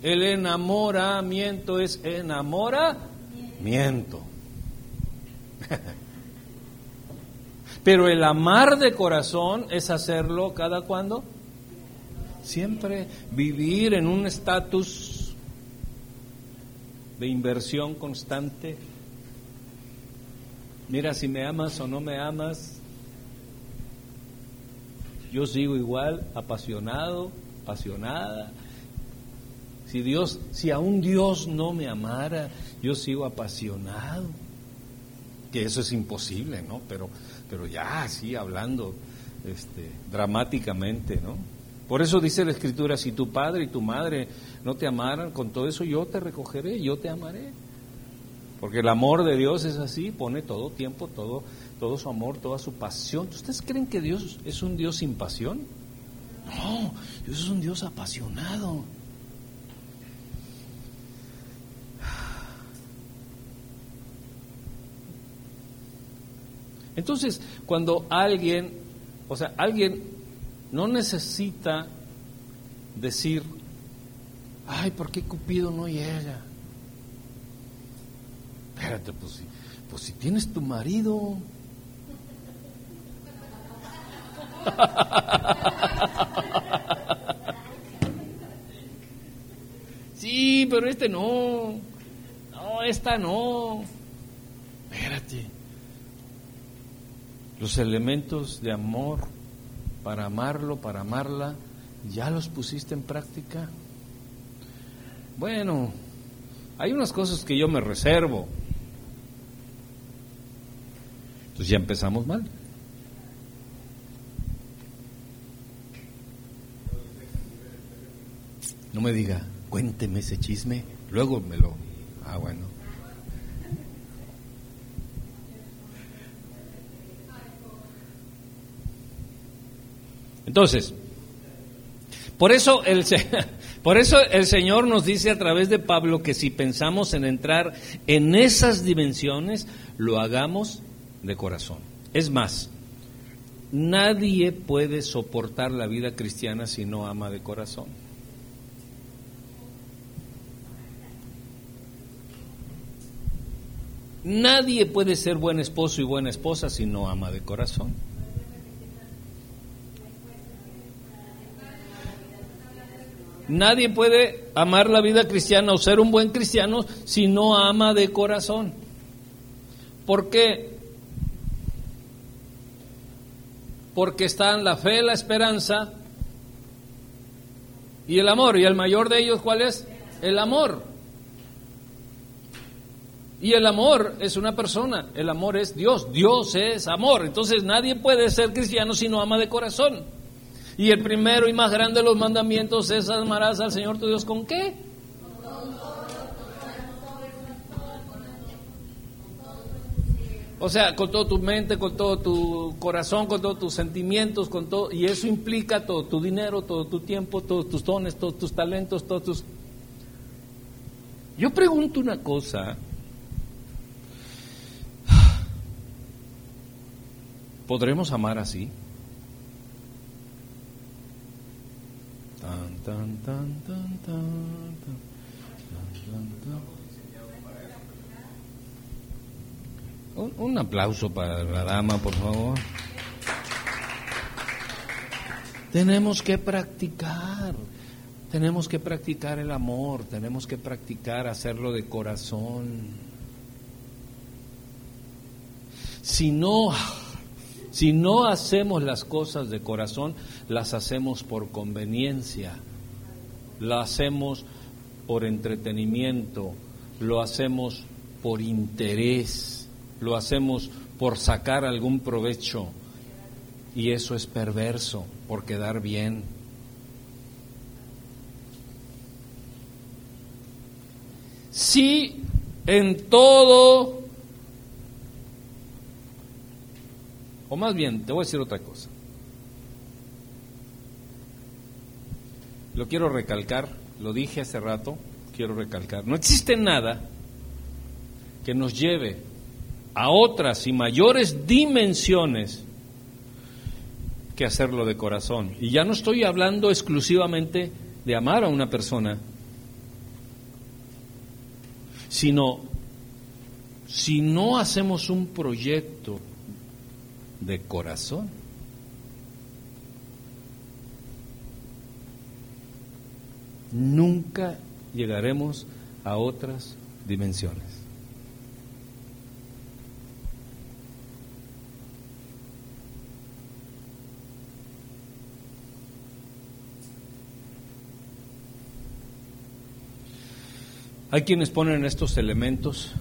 el enamoramiento es enamoramiento. Pero el amar de corazón es hacerlo cada cuando. Siempre vivir en un estatus de inversión constante Mira, si me amas o no me amas, yo sigo igual, apasionado, apasionada. Si Dios, si aún Dios no me amara, yo sigo apasionado. Que eso es imposible, ¿no? Pero, pero ya así hablando, este, dramáticamente, ¿no? Por eso dice la Escritura: si tu padre y tu madre no te amaran, con todo eso yo te recogeré, yo te amaré. Porque el amor de Dios es así, pone todo tiempo, todo, todo su amor, toda su pasión. ¿Ustedes creen que Dios es un Dios sin pasión? No, Dios es un Dios apasionado. Entonces, cuando alguien, o sea, alguien no necesita decir, ay, ¿por qué Cupido no llega? Espérate, pues si, pues si tienes tu marido. Sí, pero este no. No, esta no. Espérate. Los elementos de amor para amarlo, para amarla, ¿ya los pusiste en práctica? Bueno, hay unas cosas que yo me reservo. Entonces ya empezamos mal. No me diga, cuénteme ese chisme, luego me lo... Ah, bueno. Entonces, por eso el, por eso el Señor nos dice a través de Pablo que si pensamos en entrar en esas dimensiones, lo hagamos de corazón. Es más, nadie puede soportar la vida cristiana si no ama de corazón. Nadie puede ser buen esposo y buena esposa si no ama de corazón. Nadie puede amar la vida cristiana o ser un buen cristiano si no ama de corazón. ¿Por qué? porque están la fe, la esperanza y el amor. ¿Y el mayor de ellos cuál es? El amor. Y el amor es una persona, el amor es Dios, Dios es amor. Entonces nadie puede ser cristiano si no ama de corazón. Y el primero y más grande de los mandamientos es amarás al Señor tu Dios con qué? O sea, con toda tu mente, con todo tu corazón, con todos tus sentimientos, con todo, y eso implica todo tu dinero, todo tu tiempo, todos tus dones, todos tus talentos, todos tus... Yo pregunto una cosa. ¿Podremos amar así? Tan, Un, aplauso para la dama, por favor. Tenemos que practicar, tenemos que practicar el amor, tenemos que practicar hacerlo de corazón. Si no, si no hacemos las cosas de corazón, las hacemos por conveniencia, las hacemos por entretenimiento, lo hacemos por interés lo hacemos por sacar algún provecho. Y eso es perverso, por quedar bien. Si en todo, o más bien, te voy a decir otra cosa. Lo quiero recalcar, lo dije hace rato, quiero recalcar. No existe nada que nos lleve a otras y mayores dimensiones que hacerlo de corazón. Y ya no estoy hablando exclusivamente de amar a una persona, sino si no hacemos un proyecto de corazón, nunca llegaremos a otras dimensiones. Hay quienes ponen estos elementos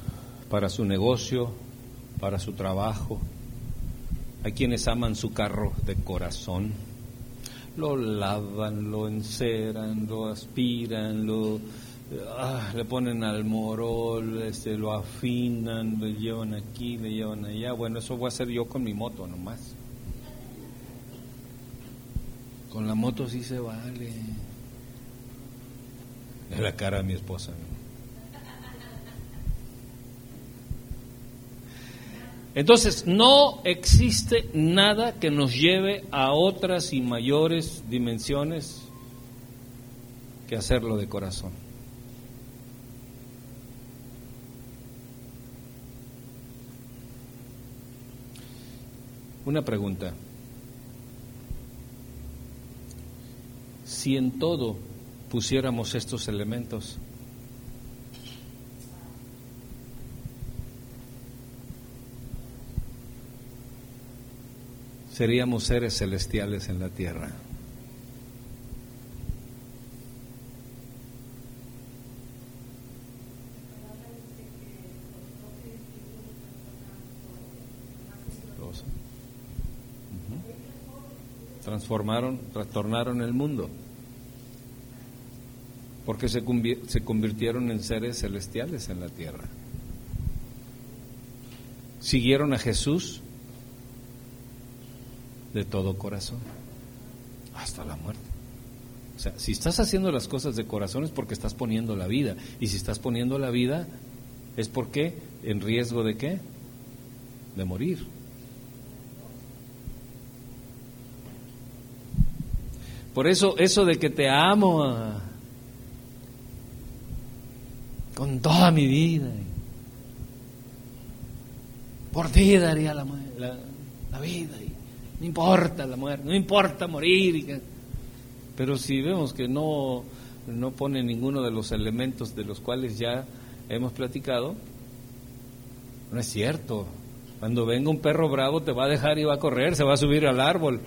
para su negocio, para su trabajo. Hay quienes aman su carro de corazón. Lo lavan, lo enceran, lo aspiran, lo ah, le ponen al morol, este, lo afinan, lo llevan aquí, le llevan allá. Bueno, eso voy a hacer yo con mi moto nomás. Con la moto sí se vale. Es la cara de mi esposa. Entonces, no existe nada que nos lleve a otras y mayores dimensiones que hacerlo de corazón. Una pregunta. Si en todo pusiéramos estos elementos, seríamos seres celestiales en la tierra. Transformaron, trastornaron el mundo, porque se, convirtieron en seres celestiales en la tierra. Siguieron a Jesús de todo corazón, hasta la muerte. O sea, si estás haciendo las cosas de corazón es porque estás poniendo la vida. Y si estás poniendo la vida es porque en riesgo de qué? De morir. Por eso, eso de que te amo ah, con toda mi vida, por ti daría la, la, la vida. No importa la muerte, no importa morir. Pero si vemos que no, no pone ninguno de los elementos de los cuales ya hemos platicado, no es cierto. Cuando venga un perro bravo te va a dejar y va a correr, se va a subir al árbol.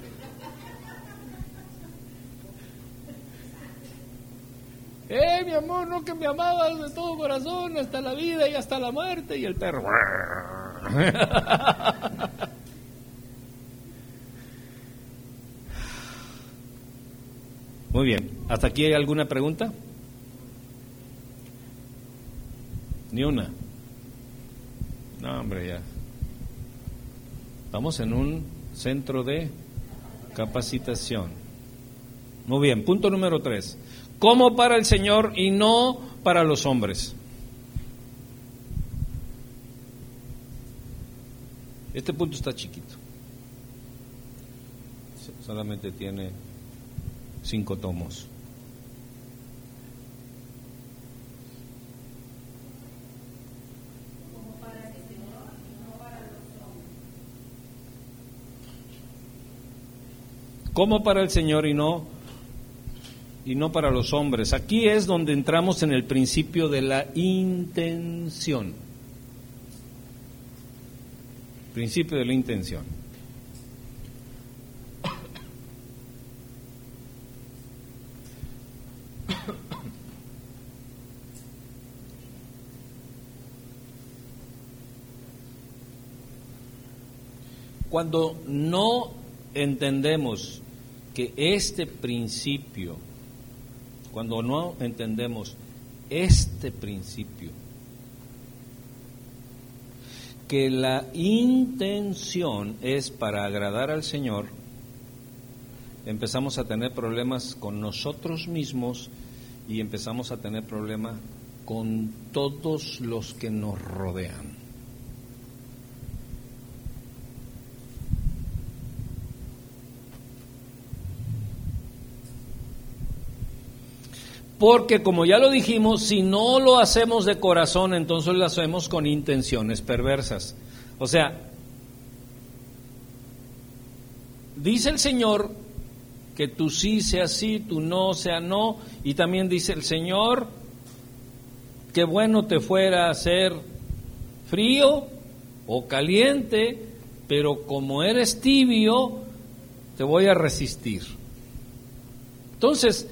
Eh, mi amor, no que me amabas de todo corazón hasta la vida y hasta la muerte y el perro. Muy bien. ¿Hasta aquí hay alguna pregunta? Ni una. No, hombre, ya. Estamos en un centro de capacitación. Muy bien. Punto número tres. ¿Cómo para el Señor y no para los hombres? Este punto está chiquito. Solamente tiene cinco tomos. como para el Señor y no y no para los hombres. Aquí es donde entramos en el principio de la intención. Principio de la intención. Cuando no entendemos que este principio, cuando no entendemos este principio, que la intención es para agradar al Señor, empezamos a tener problemas con nosotros mismos y empezamos a tener problemas con todos los que nos rodean. Porque como ya lo dijimos, si no lo hacemos de corazón, entonces lo hacemos con intenciones perversas. O sea, dice el Señor que tú sí sea sí, tú no sea no, y también dice el Señor que bueno te fuera a ser frío o caliente, pero como eres tibio, te voy a resistir. Entonces,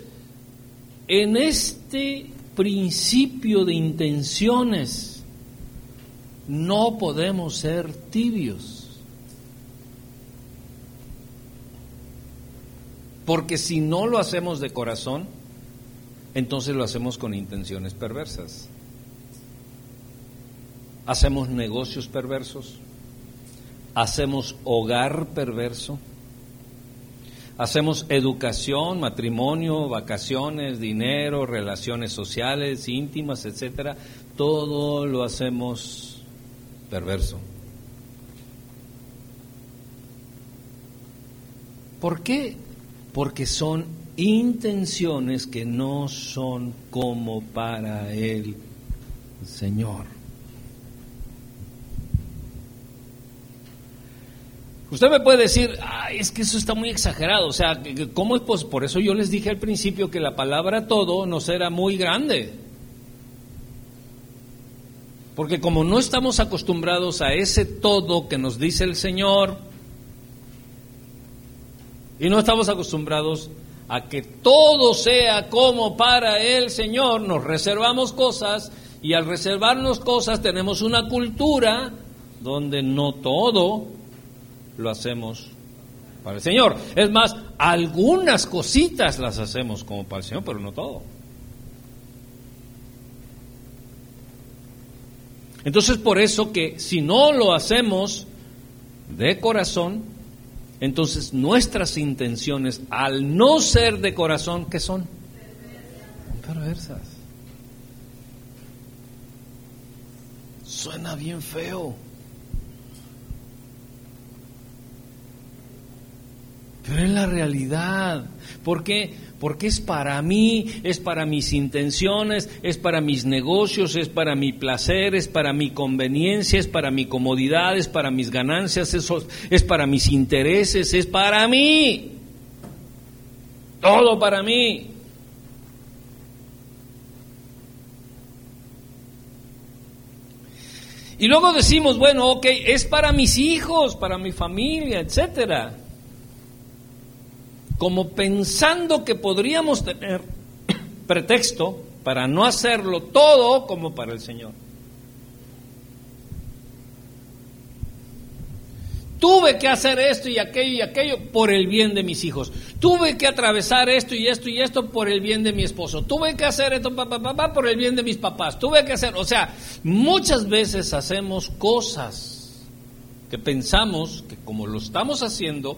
en este principio de intenciones no podemos ser tibios. Porque si no lo hacemos de corazón, entonces lo hacemos con intenciones perversas. Hacemos negocios perversos, hacemos hogar perverso, Hacemos educación, matrimonio, vacaciones, dinero, relaciones sociales, íntimas, etcétera. Todo lo hacemos perverso. ¿Por qué? Porque son intenciones que no son como para el Señor. Usted me puede decir, Ay, es que eso está muy exagerado. O sea, ¿cómo es? Pues por eso yo les dije al principio que la palabra todo nos era muy grande. Porque como no estamos acostumbrados a ese todo que nos dice el Señor, y no estamos acostumbrados a que todo sea como para el Señor, nos reservamos cosas y al reservarnos cosas tenemos una cultura donde no todo lo hacemos para el Señor. Es más, algunas cositas las hacemos como para el Señor, pero no todo. Entonces por eso que si no lo hacemos de corazón, entonces nuestras intenciones, al no ser de corazón, ¿qué son? Perversas. Suena bien feo. Pero es la realidad. ¿Por qué? Porque es para mí, es para mis intenciones, es para mis negocios, es para mi placer, es para mi conveniencia, es para mi comodidad, es para mis ganancias, es, es para mis intereses, es para mí. Todo para mí. Y luego decimos, bueno, ok, es para mis hijos, para mi familia, etcétera como pensando que podríamos tener pretexto para no hacerlo todo como para el Señor. Tuve que hacer esto y aquello y aquello por el bien de mis hijos. Tuve que atravesar esto y esto y esto por el bien de mi esposo. Tuve que hacer esto pa, por el bien de mis papás. Tuve que hacer, o sea, muchas veces hacemos cosas que pensamos que como lo estamos haciendo,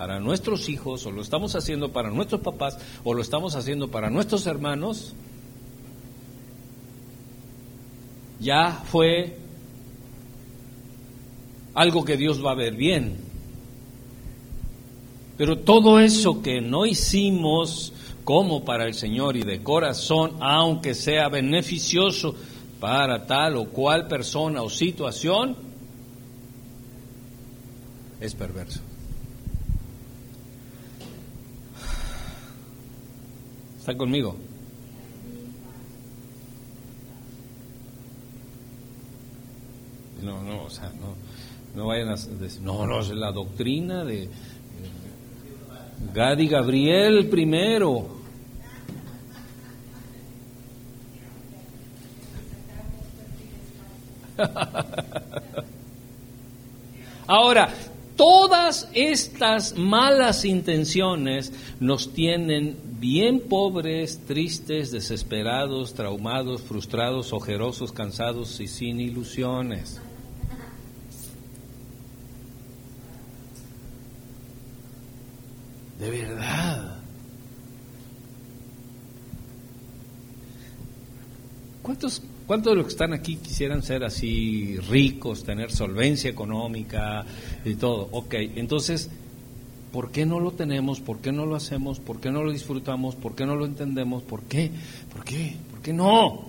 para nuestros hijos, o lo estamos haciendo para nuestros papás, o lo estamos haciendo para nuestros hermanos, ya fue algo que Dios va a ver bien. Pero todo eso que no hicimos como para el Señor y de corazón, aunque sea beneficioso para tal o cual persona o situación, es perverso. ¿Está conmigo? No, no, o sea, no, no vayan a decir, no, no, es la doctrina de Gadi Gabriel primero. Ahora, todas estas malas intenciones nos tienen bien pobres, tristes, desesperados, traumados, frustrados, ojerosos, cansados y sin ilusiones. De verdad. ¿Cuántos, ¿Cuántos de los que están aquí quisieran ser así ricos, tener solvencia económica y todo? Ok, entonces, ¿por qué no lo tenemos? ¿Por qué no lo hacemos? ¿Por qué no lo disfrutamos? ¿Por qué no lo entendemos? ¿Por qué? ¿Por qué? ¿Por qué no?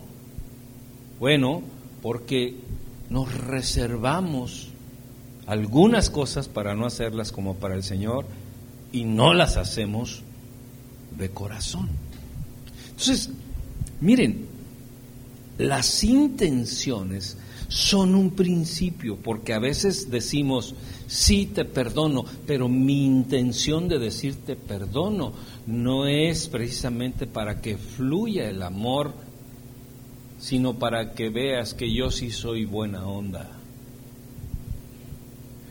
Bueno, porque nos reservamos algunas cosas para no hacerlas como para el Señor y no las hacemos de corazón. Entonces, miren, las intenciones son un principio, porque a veces decimos, sí te perdono, pero mi intención de decirte perdono no es precisamente para que fluya el amor, sino para que veas que yo sí soy buena onda.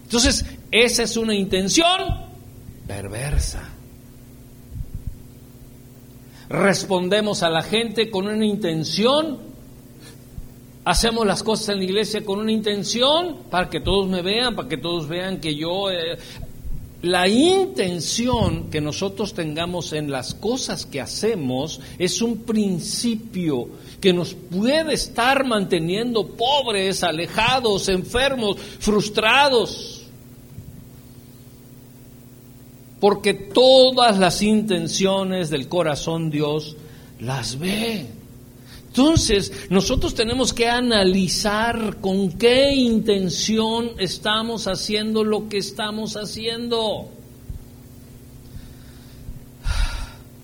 Entonces, esa es una intención perversa. Respondemos a la gente con una intención, hacemos las cosas en la iglesia con una intención para que todos me vean, para que todos vean que yo... Eh, la intención que nosotros tengamos en las cosas que hacemos es un principio que nos puede estar manteniendo pobres, alejados, enfermos, frustrados porque todas las intenciones del corazón Dios las ve. Entonces, nosotros tenemos que analizar con qué intención estamos haciendo lo que estamos haciendo.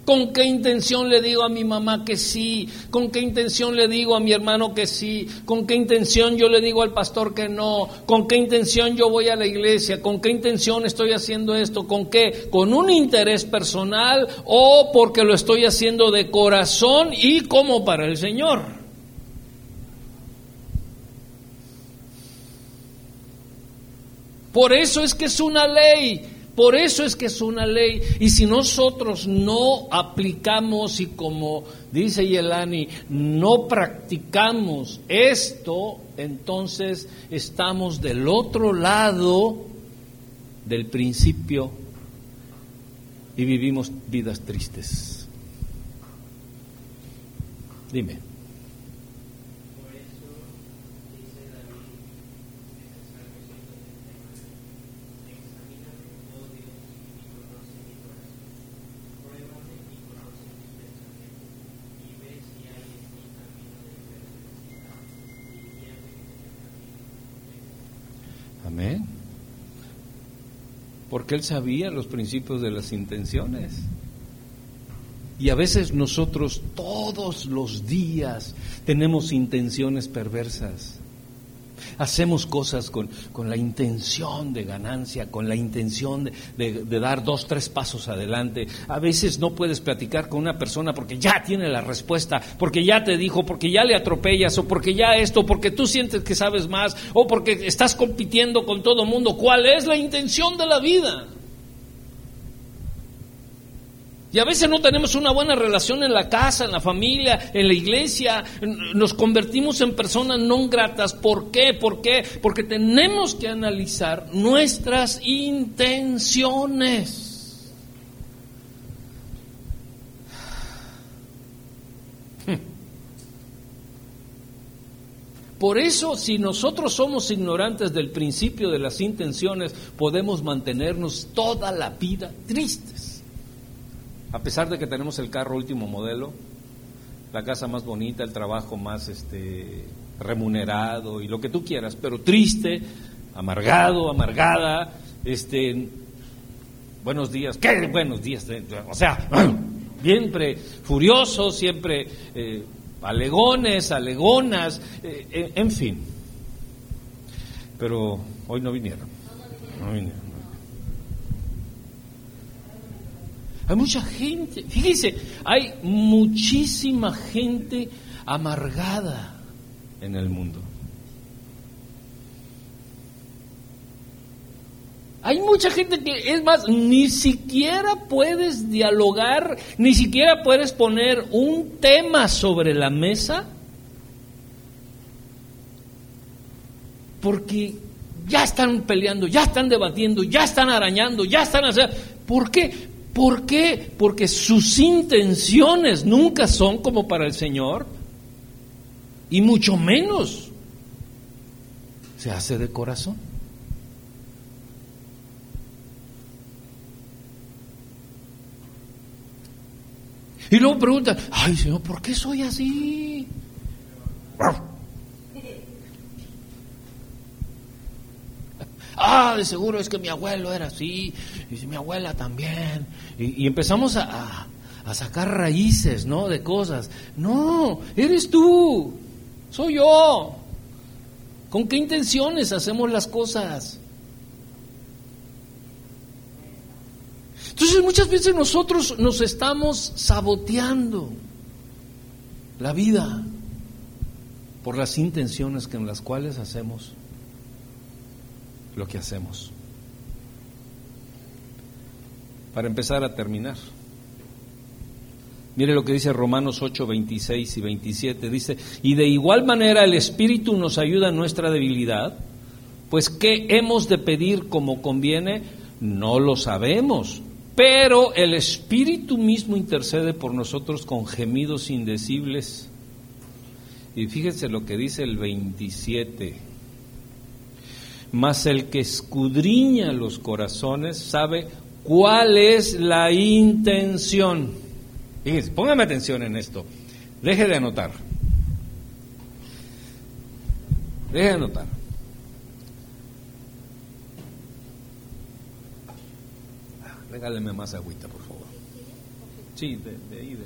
¿Con qué intención le digo a mi mamá que sí? ¿Con qué intención le digo a mi hermano que sí? ¿Con qué intención yo le digo al pastor que no? ¿Con qué intención yo voy a la iglesia? ¿Con qué intención estoy haciendo esto? ¿Con qué? ¿Con un interés personal o porque lo estoy haciendo de corazón y como para el Señor? Por eso es que es una ley. Por eso es que es una ley. Y si nosotros no aplicamos y como dice Yelani, no practicamos esto, entonces estamos del otro lado del principio y vivimos vidas tristes. Dime. Porque él sabía los principios de las intenciones. Y a veces nosotros todos los días tenemos intenciones perversas. Hacemos cosas con, la intención de ganancia, con la intención de, de, dar dos, tres pasos adelante. A veces no puedes platicar con una persona porque ya tiene la respuesta, porque ya te dijo, porque ya le atropellas, o porque ya esto, porque tú sientes que sabes más, o porque estás compitiendo con todo mundo. ¿Cuál es la intención de la vida? Y a veces no tenemos una buena relación en la casa, en la familia, en la iglesia. Nos convertimos en personas no gratas. ¿Por qué? ¿Por qué? Porque tenemos que analizar nuestras intenciones. Por eso, si nosotros somos ignorantes del principio de las intenciones, podemos mantenernos toda la vida tristes. A pesar de que tenemos el carro último modelo, la casa más bonita, el trabajo más este, remunerado y lo que tú quieras, pero triste, amargado, amargada, este, buenos días, ¿qué buenos días? O sea, siempre furioso, siempre eh, alegones, alegonas, eh, en fin. Pero hoy no vinieron. No vinieron. Hay mucha gente, fíjese, hay muchísima gente amargada en el mundo. Hay mucha gente que, es más, ni siquiera puedes dialogar, ni siquiera puedes poner un tema sobre la mesa, porque ya están peleando, ya están debatiendo, ya están arañando, ya están haciendo... ¿Por qué? ¿Por qué? Porque sus intenciones nunca son como para el Señor y mucho menos se hace de corazón. Y luego preguntan, ay Señor, ¿por qué soy así? Ah, de seguro es que mi abuelo era así, y mi abuela también. Y, empezamos a, a, sacar raíces, ¿no? De cosas. No, eres tú, soy yo. ¿Con qué intenciones hacemos las cosas? Entonces muchas veces nosotros nos estamos saboteando la vida por las intenciones en las cuales hacemos lo que hacemos. Para empezar a terminar. Mire lo que dice Romanos 8, 26 y 27. Dice, y de igual manera el Espíritu nos ayuda en nuestra debilidad, pues ¿qué hemos de pedir como conviene? No lo sabemos, pero el Espíritu mismo intercede por nosotros con gemidos indecibles. Y fíjense lo que dice el 27. Mas el que escudriña los corazones sabe cuál es la intención Fíjense, póngame atención en esto. Deje de anotar. Deje de anotar. Regáleme más agüita, por favor. Sí, de, ahí.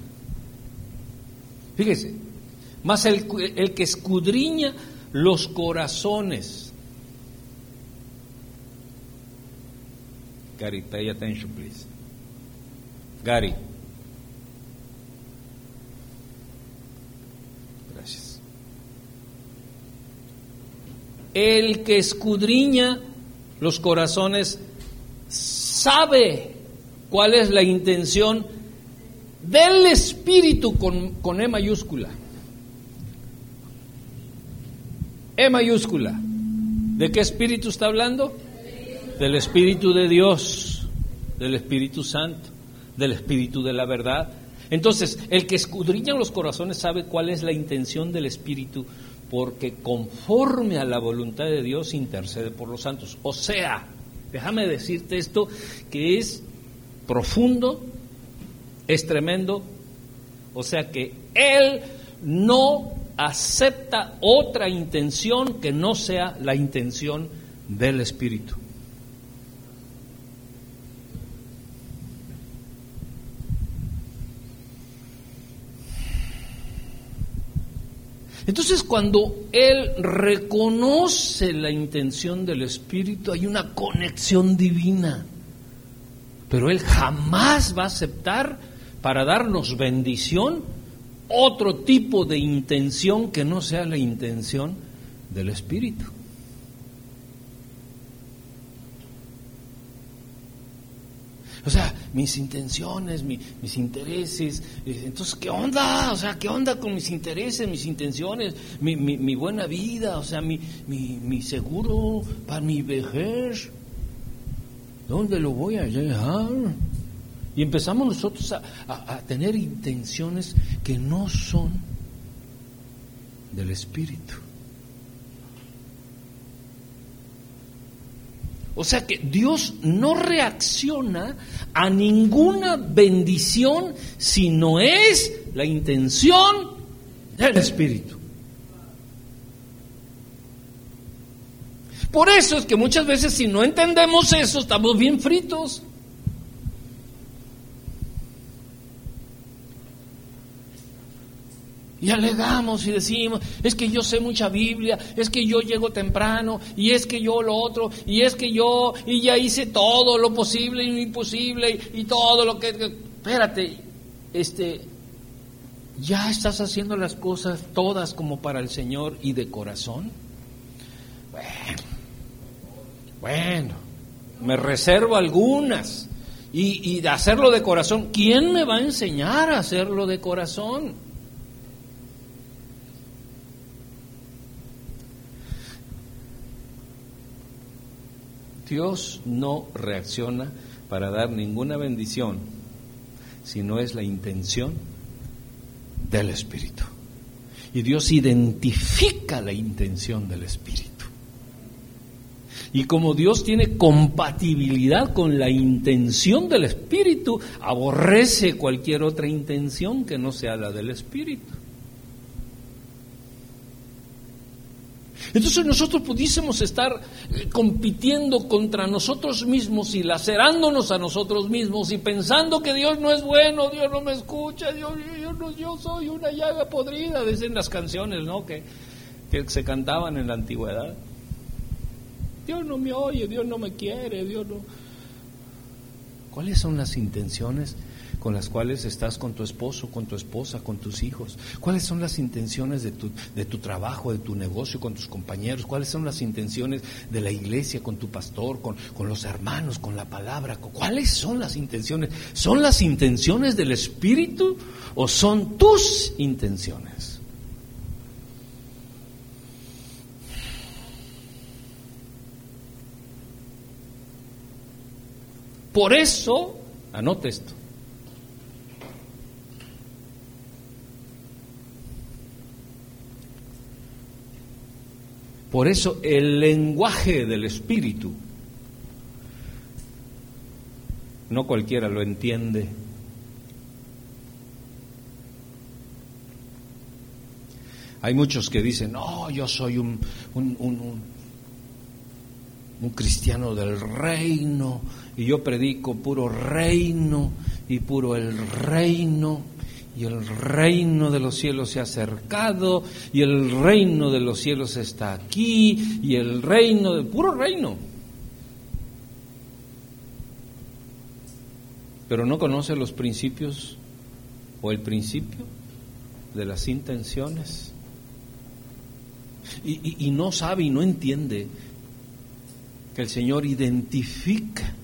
Fíjese, más el, el que escudriña los corazones. Gary, pay attention, please. Gary. El que escudriña los corazones sabe cuál es la intención del Espíritu con, con E mayúscula. E mayúscula. ¿De qué Espíritu está hablando? Del Espíritu de Dios, del Espíritu Santo, del Espíritu de la verdad. Entonces, el que escudriña los corazones sabe cuál es la intención del Espíritu porque conforme a la voluntad de Dios intercede por los santos. O sea, déjame decirte esto que es profundo, es tremendo, o sea que Él no acepta otra intención que no sea la intención del Espíritu. Entonces cuando Él reconoce la intención del Espíritu, hay una conexión divina. Pero Él jamás va a aceptar para darnos bendición otro tipo de intención que no sea la intención del Espíritu. O sea, mis intenciones, mis intereses. Eh, entonces, ¿qué onda? O sea, ¿qué onda con mis intereses, mis intenciones, mi, mi, buena vida, o sea, mi, mi, seguro para mi vejez? ¿Dónde lo voy a dejar? Y empezamos nosotros a, a tener intenciones que no son del Espíritu. O sea que Dios no reacciona a ninguna bendición si no es la intención del Espíritu. Por eso es que muchas veces si no entendemos eso estamos bien fritos. Y alegamos y decimos, es que yo sé mucha Biblia, es que yo llego temprano, y es que yo lo otro, y es que yo, y ya hice todo lo posible y lo imposible, y, todo lo que, Espérate, este, ¿ya estás haciendo las cosas todas como para el Señor y de corazón? Bueno, bueno, me reservo algunas. Y, y hacerlo de corazón, ¿quién me va a enseñar a hacerlo de corazón? Dios no reacciona para dar ninguna bendición si no es la intención del Espíritu. Y Dios identifica la intención del Espíritu. Y como Dios tiene compatibilidad con la intención del Espíritu, aborrece cualquier otra intención que no sea la del Espíritu. Entonces nosotros pudiésemos estar eh, compitiendo contra nosotros mismos y lacerándonos a nosotros mismos y pensando que Dios no es bueno, Dios no me escucha, Dios, yo, yo soy una llaga podrida, dicen las canciones, ¿no? Que, que se cantaban en la antigüedad. Dios no me oye, Dios no me quiere, Dios no... ¿Cuáles son las intenciones con las cuales estás con tu esposo, con tu esposa, con tus hijos? ¿Cuáles son las intenciones de tu, de tu trabajo, de tu negocio, con tus compañeros? ¿Cuáles son las intenciones de la iglesia, con tu pastor, con, con los hermanos, con la palabra? ¿Cuáles son las intenciones? ¿Son las intenciones del Espíritu o son tus intenciones? Por eso, anote esto, Por eso el lenguaje del Espíritu, no cualquiera lo entiende. Hay muchos que dicen, no, yo soy un, un, un, un, cristiano del reino y yo predico puro reino y puro el reino y el reino de los cielos se ha acercado, y el reino de los cielos está aquí, y el reino del puro reino. Pero no conoce los principios o el principio de las intenciones. Y, y no sabe y no entiende que el Señor identifica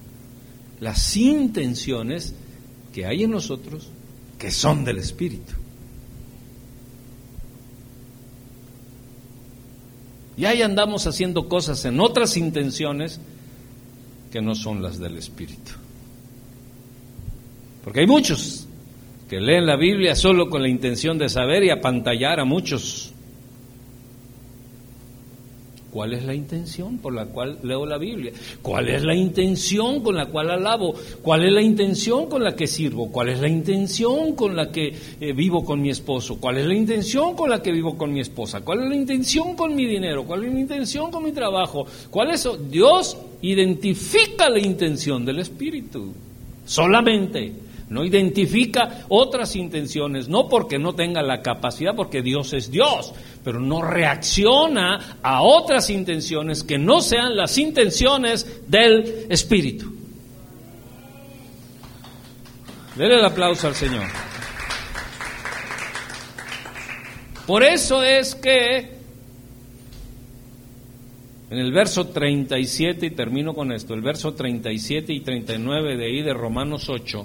las intenciones que hay en nosotros que son del Espíritu. Y ahí andamos haciendo cosas en otras intenciones que no son las del Espíritu. Porque hay muchos que leen la Biblia solo con la intención de saber y apantallar a muchos. ¿Cuál es la intención por la cual leo la Biblia? ¿Cuál es la intención con la cual alabo? ¿Cuál es la intención con la que sirvo? ¿Cuál es la intención con la que eh, vivo con mi esposo? ¿Cuál es la intención con la que vivo con mi esposa? ¿Cuál es la intención con mi dinero? ¿Cuál es la intención con mi trabajo? ¿Cuál es? Dios identifica la intención del Espíritu. Solamente no identifica otras intenciones, no porque no tenga la capacidad, porque Dios es Dios, pero no reacciona a otras intenciones que no sean las intenciones del Espíritu. Dele el aplauso al Señor. Por eso es que en el verso 37, y termino con esto, el verso 37 y 39 de ahí de Romanos 8,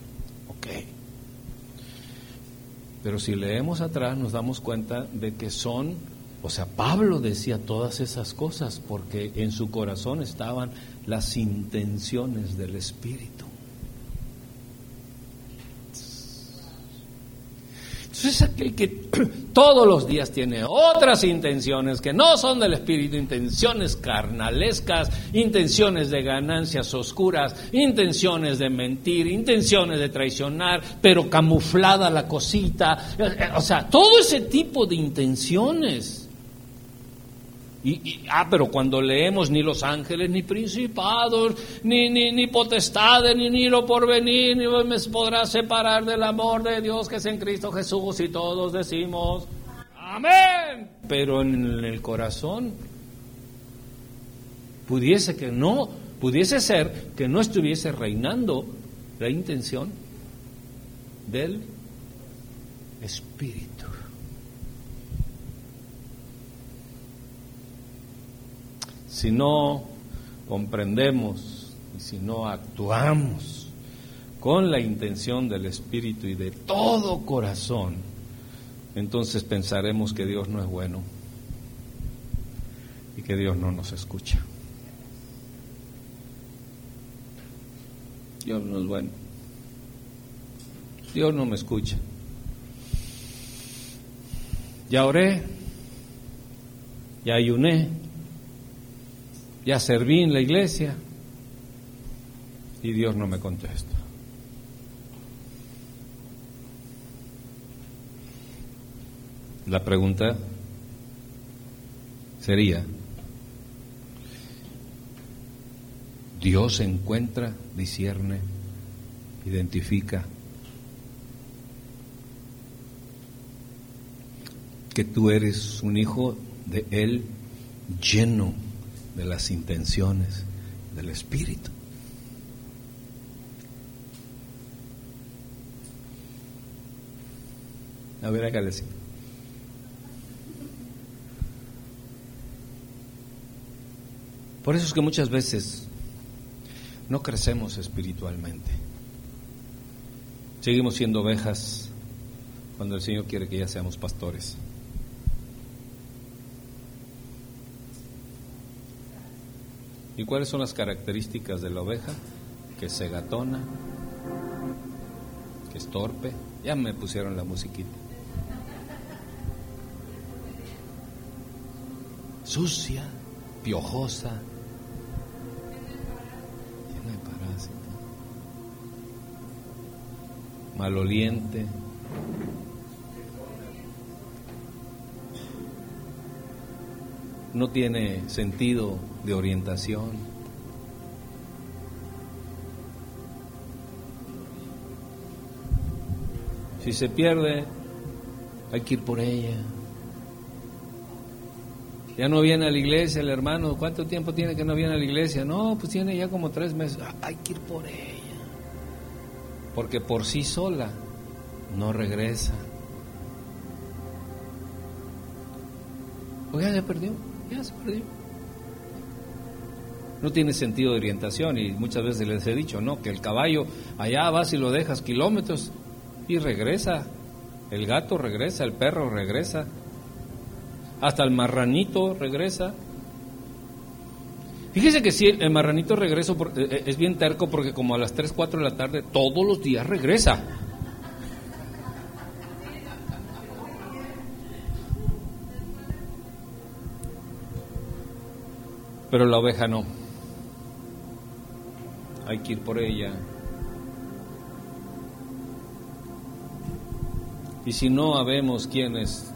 Pero si leemos atrás nos damos cuenta de que son, o sea, Pablo decía todas esas cosas porque en su corazón estaban las intenciones del Espíritu. Entonces aquel que todos los días tiene otras intenciones que no son del Espíritu, intenciones carnalescas, intenciones de ganancias oscuras, intenciones de mentir, intenciones de traicionar, pero camuflada la cosita, o sea, todo ese tipo de intenciones Y, ah, pero cuando leemos ni los ángeles, ni principados, ni, ni, ni potestades, ni, ni lo porvenir, ni me podrá separar del amor de Dios que es en Cristo Jesús, y todos decimos, amén. Pero en el corazón, pudiese que no, pudiese ser que no estuviese reinando la intención del Espíritu. Si no comprendemos y si no actuamos con la intención del Espíritu y de todo corazón, entonces pensaremos que Dios no es bueno y que Dios no nos escucha. Dios no es bueno. Dios no me escucha. Ya oré, ya ayuné, ya serví en la iglesia y Dios no me contesta. La pregunta sería, Dios encuentra, discierne, identifica que tú eres un hijo de Él lleno de las intenciones del Espíritu. A ver, acá. Por eso es que muchas veces no crecemos espiritualmente. Seguimos siendo ovejas cuando el Señor quiere que ya seamos pastores. ¿Y cuáles son las características de la oveja? Que se gatona, que es torpe. Ya me pusieron la musiquita. Sucia, piojosa, llena de parásitos, maloliente. No tiene sentido de orientación. Si se pierde, hay que ir por ella. Ya no viene a la iglesia el hermano. ¿Cuánto tiempo tiene que no viene a la iglesia? No, pues tiene ya como tres meses. Ah, hay que ir por ella. Porque por sí sola no regresa. Pues ya se perdió, ya se perdió. No tiene sentido de orientación y muchas veces les he dicho, no, que el caballo allá vas y lo dejas kilómetros y regresa. El gato regresa, el perro regresa, hasta el marranito regresa. Fíjese que si el marranito regresa eh, eh, es bien terco porque como a las 3, 4 de la tarde todos los días regresa. Pero la oveja no. Hay que ir por ella. Y si no habemos quienes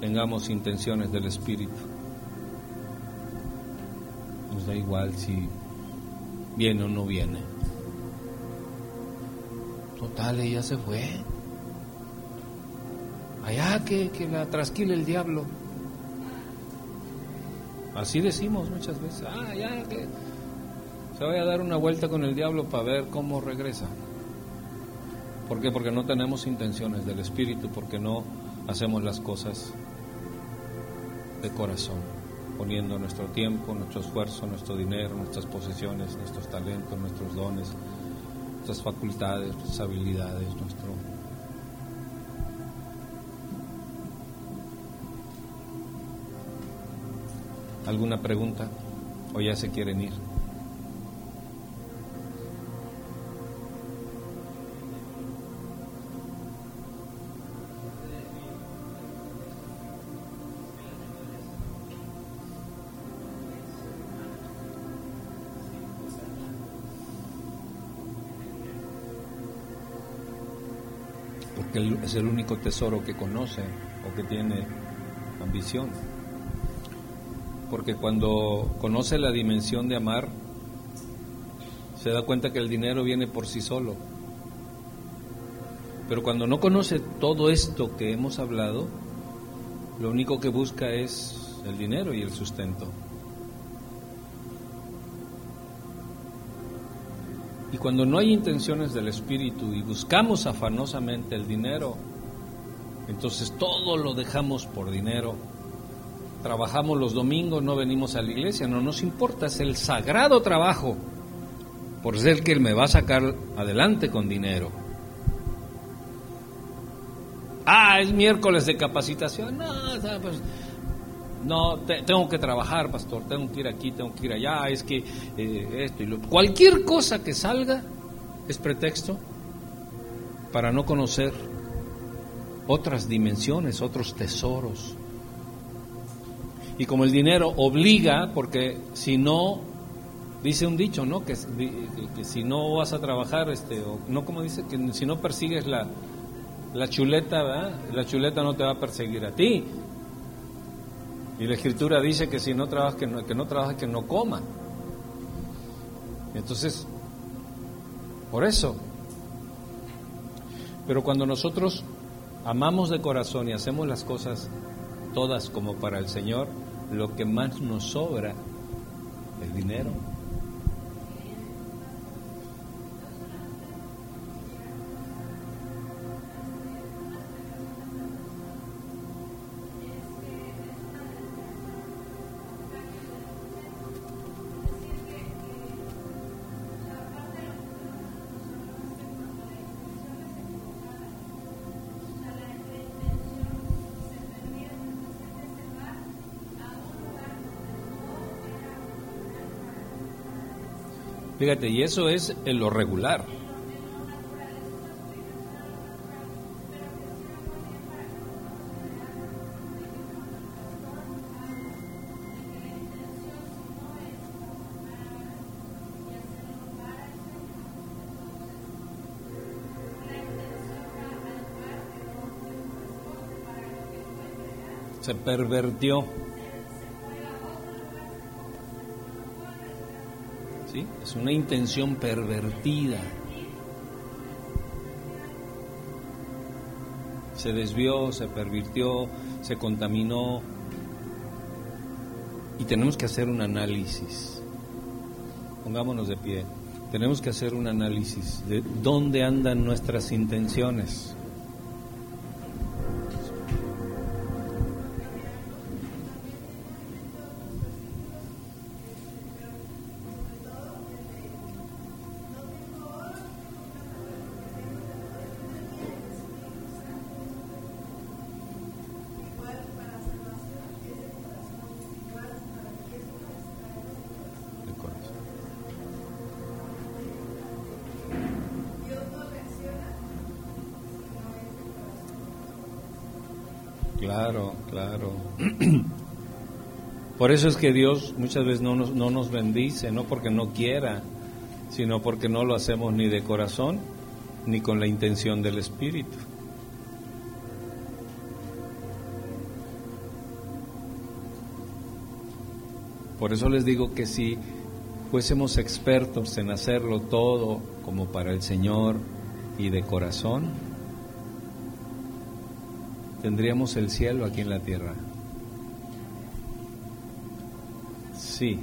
tengamos intenciones del Espíritu, nos da igual si viene o no viene. Total, ella se fue. Allá que, que la trasquile el diablo. Así decimos muchas veces. Ah, ya que se vaya a dar una vuelta con el diablo para ver cómo regresa. ¿Por qué? Porque no tenemos intenciones del Espíritu, porque no hacemos las cosas de corazón, poniendo nuestro tiempo, nuestro esfuerzo, nuestro dinero, nuestras posesiones, nuestros talentos, nuestros dones, nuestras facultades, nuestras habilidades, nuestro... ¿Alguna pregunta? ¿O ya se quieren ir? porque es el único tesoro que conoce o que tiene ambición. Porque cuando conoce la dimensión de amar, se da cuenta que el dinero viene por sí solo. Pero cuando no conoce todo esto que hemos hablado, lo único que busca es el dinero y el sustento. Y cuando no hay intenciones del Espíritu y buscamos afanosamente el dinero, entonces todo lo dejamos por dinero. Trabajamos los domingos, no venimos a la iglesia, no nos importa, es el sagrado trabajo por ser que Él me va a sacar adelante con dinero. Ah, es miércoles de capacitación. No, pues, tengo que trabajar, pastor, tengo que ir aquí, tengo que ir allá, es que eh, esto y lo. Cualquier cosa que salga es pretexto para no conocer otras dimensiones, otros tesoros. Y como el dinero obliga, porque si no, dice un dicho, ¿no? Que, si no vas a trabajar, este, no como dice, que si no persigues la, la chuleta, ¿verdad? La chuleta no te va a perseguir a ti. Y la escritura dice que si no trabajas, que no, que no trabaja, que no coma. Entonces, por eso. Pero cuando nosotros amamos de corazón y hacemos las cosas todas como para el Señor, lo que más nos sobra es dinero. Y eso es en lo regular. Se pervertió. Es una intención pervertida. Se desvió, se pervirtió, se contaminó. Y tenemos que hacer un análisis. Pongámonos de pie. Tenemos que hacer un análisis de dónde andan nuestras intenciones. Eso es que Dios muchas veces no nos, no nos bendice, no porque no quiera, sino porque no lo hacemos ni de corazón ni con la intención del Espíritu. Por eso les digo que si fuésemos expertos en hacerlo todo como para el Señor y de corazón, tendríamos el cielo aquí en la tierra. Sí.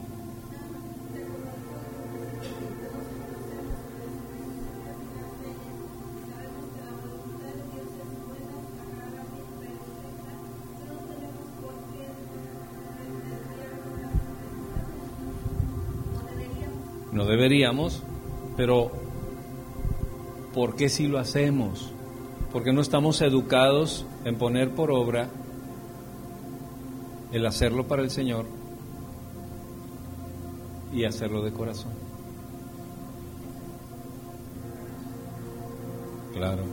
No deberíamos, pero ¿por qué si lo hacemos? Porque no estamos educados en poner por obra el hacerlo para el Señor y hacerlo de corazón. Claro.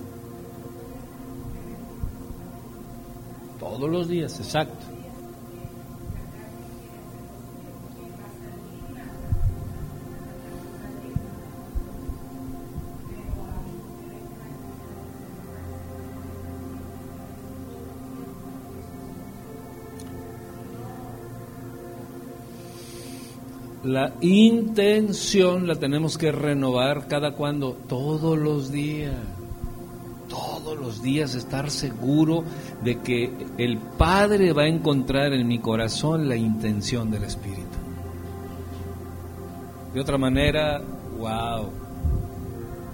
Todos los días, exacto. La intención la tenemos que renovar cada cuando, todos los días. Todos los días estar seguro de que el Padre va a encontrar en mi corazón la intención del Espíritu. De otra manera, wow,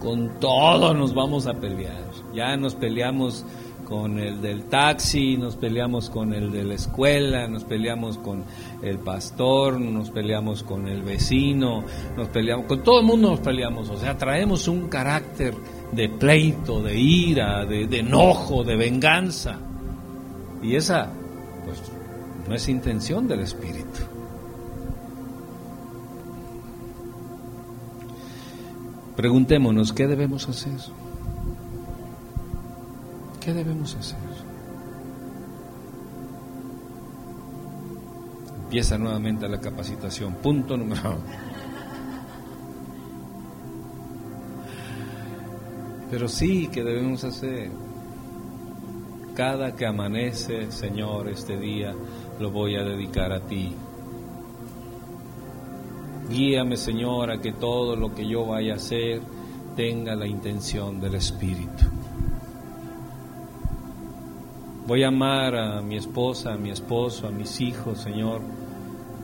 con todo nos vamos a pelear. Ya nos peleamos con el del taxi, nos peleamos con el de la escuela, nos peleamos con el pastor, nos peleamos con el vecino, nos peleamos, con todo el mundo nos peleamos, o sea, traemos un carácter de pleito, de ira, de, enojo, de venganza. Y esa, pues, no es intención del Espíritu. Preguntémonos, ¿qué debemos hacer? ¿Qué debemos hacer? Empieza nuevamente la capacitación. Punto número uno. Pero sí que debemos hacer. Cada que amanece, Señor, este día lo voy a dedicar a ti. Guíame, Señor, a que todo lo que yo vaya a hacer tenga la intención del Espíritu. Voy a amar a mi esposa, a mi esposo, a mis hijos, Señor,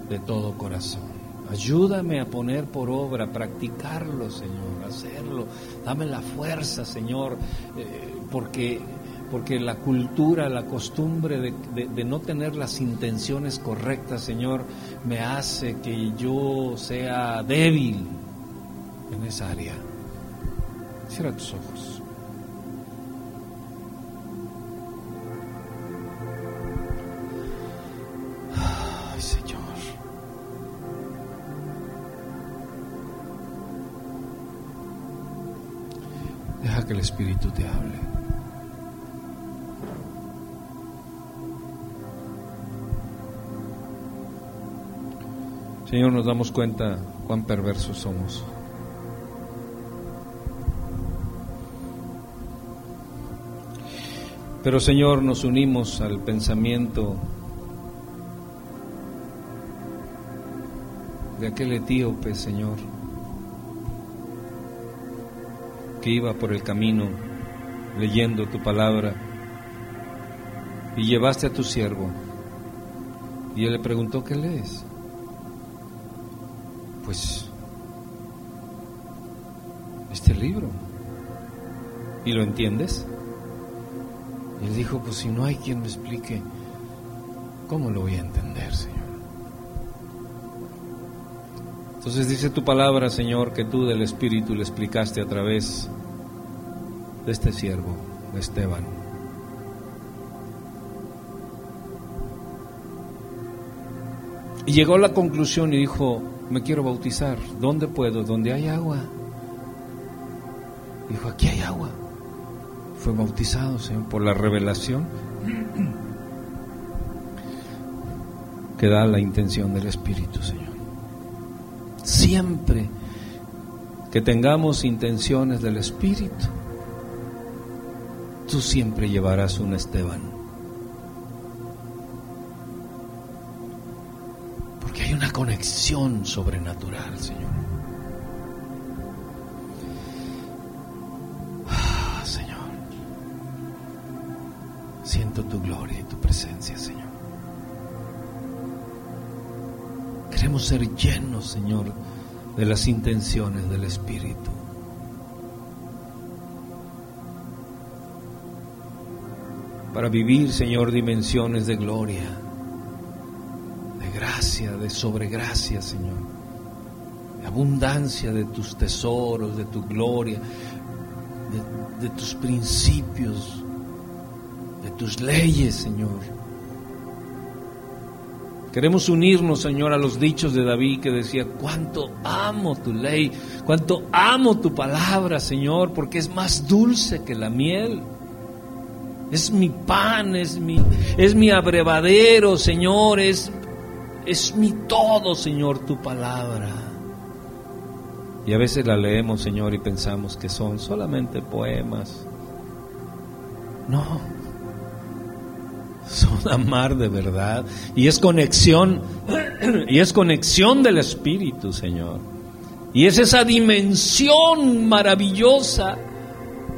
de todo corazón. Ayúdame a poner por obra, practicarlo, Señor, hacerlo. Dame la fuerza, Señor, eh, porque, porque la cultura, la costumbre de, de, no tener las intenciones correctas, Señor, me hace que yo sea débil en esa área. Cierra tus ojos. Que el Espíritu te hable. Señor, nos damos cuenta cuán perversos somos. Pero Señor, nos unimos al pensamiento de aquel etíope, Señor, que iba por el camino leyendo tu palabra y llevaste a tu siervo y él le preguntó, ¿qué lees? Pues este libro. ¿Y lo entiendes? Y él dijo, pues si no hay quien me explique, ¿cómo lo voy a entender, Señor? Entonces dice tu palabra, Señor, que tú del Espíritu le explicaste a través de este siervo, de Esteban. Y llegó a la conclusión y dijo, me quiero bautizar. ¿Dónde puedo? ¿Dónde hay agua? Dijo, aquí hay agua. Fue bautizado, Señor, por la revelación que da la intención del Espíritu, Señor siempre que tengamos intenciones del Espíritu, tú siempre llevarás un Esteban. Porque hay una conexión sobrenatural, Señor. Ah, Señor, siento tu gloria y tu presencia, Señor. Queremos ser llenos, Señor, de las intenciones del Espíritu. Para vivir, Señor, dimensiones de gloria, de gracia, de sobregracia, Señor. De abundancia de tus tesoros, de tu gloria, de, de tus principios, de tus leyes, Señor Queremos unirnos, Señor, a los dichos de David que decía, cuánto amo tu ley, cuánto amo tu palabra, Señor, porque es más dulce que la miel. Es mi pan, es mi, es mi abrevadero, Señor, es, es mi todo, Señor, tu palabra. Y a veces la leemos, Señor, y pensamos que son solamente poemas. No, amar de verdad y es conexión Y es conexión del Espíritu, Señor. Y es esa dimensión maravillosa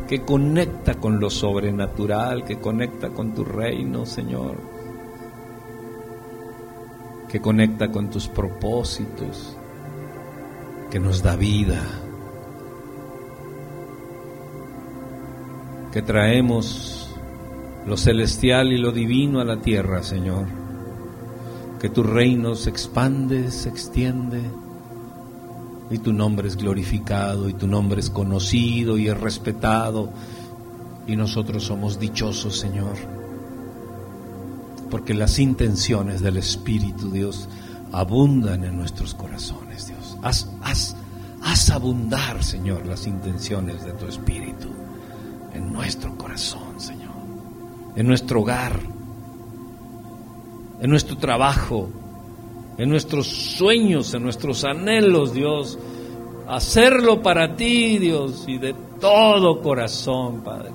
que conecta con lo sobrenatural, que conecta con tu reino, Señor. Que conecta con tus propósitos, que nos da vida. Que traemos lo celestial y lo divino a la tierra, Señor. Que tu reino se expande, se extiende y tu nombre es glorificado y tu nombre es conocido y es respetado y nosotros somos dichosos, Señor, porque las intenciones del Espíritu, Dios, abundan en nuestros corazones, Dios. Haz, haz, haz abundar, Señor, las intenciones de tu Espíritu en nuestro corazón, Señor, en nuestro hogar, en nuestro trabajo, en nuestros sueños, en nuestros anhelos, Dios. Hacerlo para ti, Dios, y de todo corazón, Padre.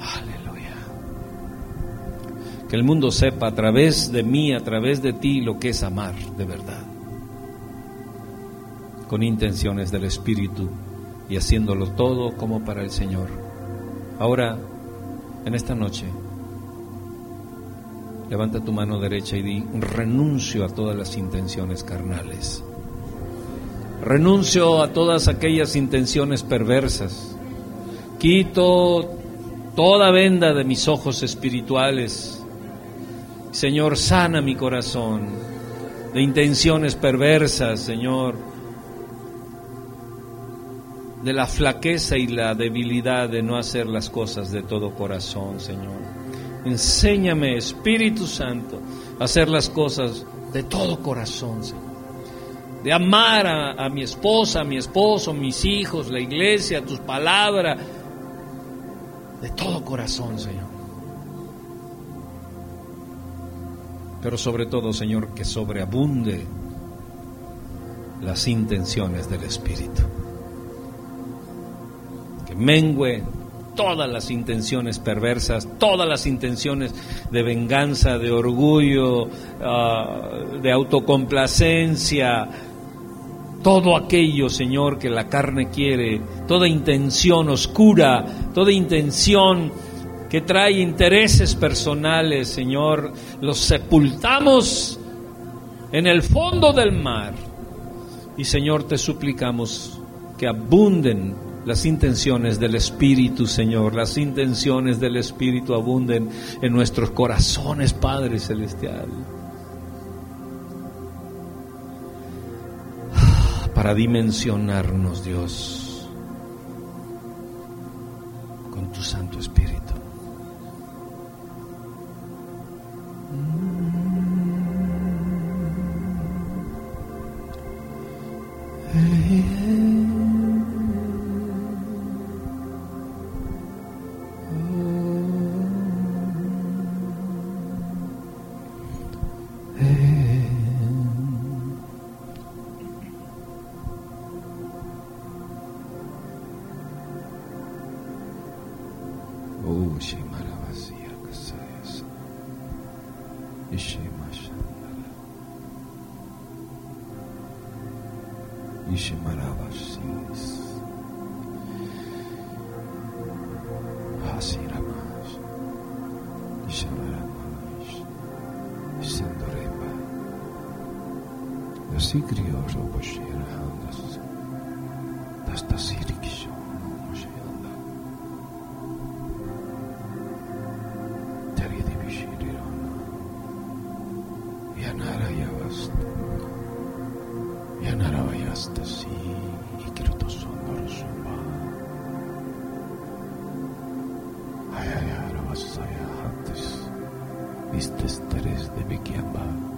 Aleluya. Que el mundo sepa a través de mí, a través de ti, lo que es amar de verdad. Con intenciones del Espíritu y haciéndolo todo como para el Señor. Ahora, en esta noche, Levanta tu mano derecha y di, renuncio a todas las intenciones carnales. Renuncio a todas aquellas intenciones perversas. Quito toda venda de mis ojos espirituales. Señor, sana mi corazón de intenciones perversas, Señor, de la flaqueza y la debilidad de no hacer las cosas de todo corazón, Señor. Enséñame, Espíritu Santo, a hacer las cosas de todo corazón, Señor. De amar a, mi esposa, a mi esposo, mis hijos, la iglesia, tus palabras, de todo corazón, Señor. Pero sobre todo, Señor, que sobreabunde las intenciones del Espíritu. Mengue todas las intenciones perversas, todas las intenciones de venganza, de orgullo, ah, de autocomplacencia, todo aquello, Señor, que la carne quiere, toda intención oscura, toda intención que trae intereses personales, Señor, los sepultamos en el fondo del mar. Y Señor, te suplicamos que abunden las intenciones del Espíritu, Señor, las intenciones del Espíritu abunden en nuestros corazones, Padre Celestial. Para dimensionarnos, Dios, con tu Santo Espíritu. sigrios opuşuyor haldas. Tasta sirkişo opuşuyor. Terje de bir şey diyor. Yanara yavast. Yanara yavast si ikirto sonoro sumba. Ayayara vasaya hattis. Vistes teres de bekiamba. Ayayara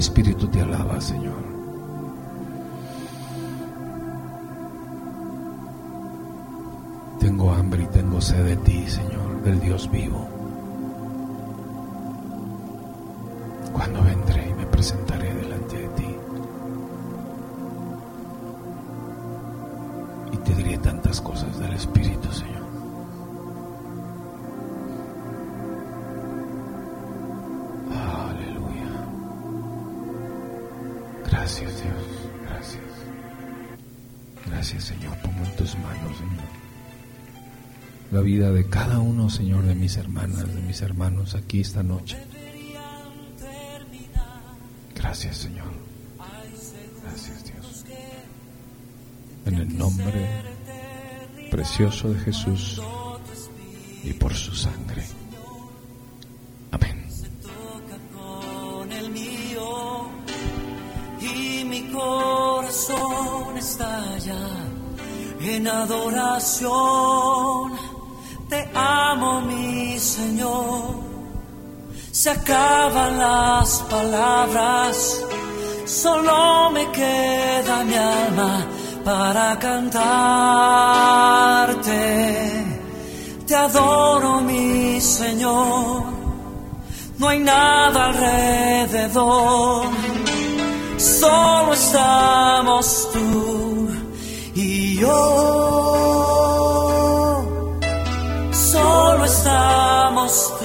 espíritu te alaba, Señor. Tengo hambre y tengo sed de ti, Señor, del Dios vivo. Vida de cada uno, Señor, de mis hermanas, de mis hermanos aquí esta noche. Gracias, Señor. Gracias, Dios. En el nombre precioso de Jesús y por su sangre. Amén. Y mi corazón estalla en adoración Señor. Se acaban las palabras, solo me queda mi alma para cantarte. Te adoro, mi Señor. No hay nada alrededor, solo estamos tú us.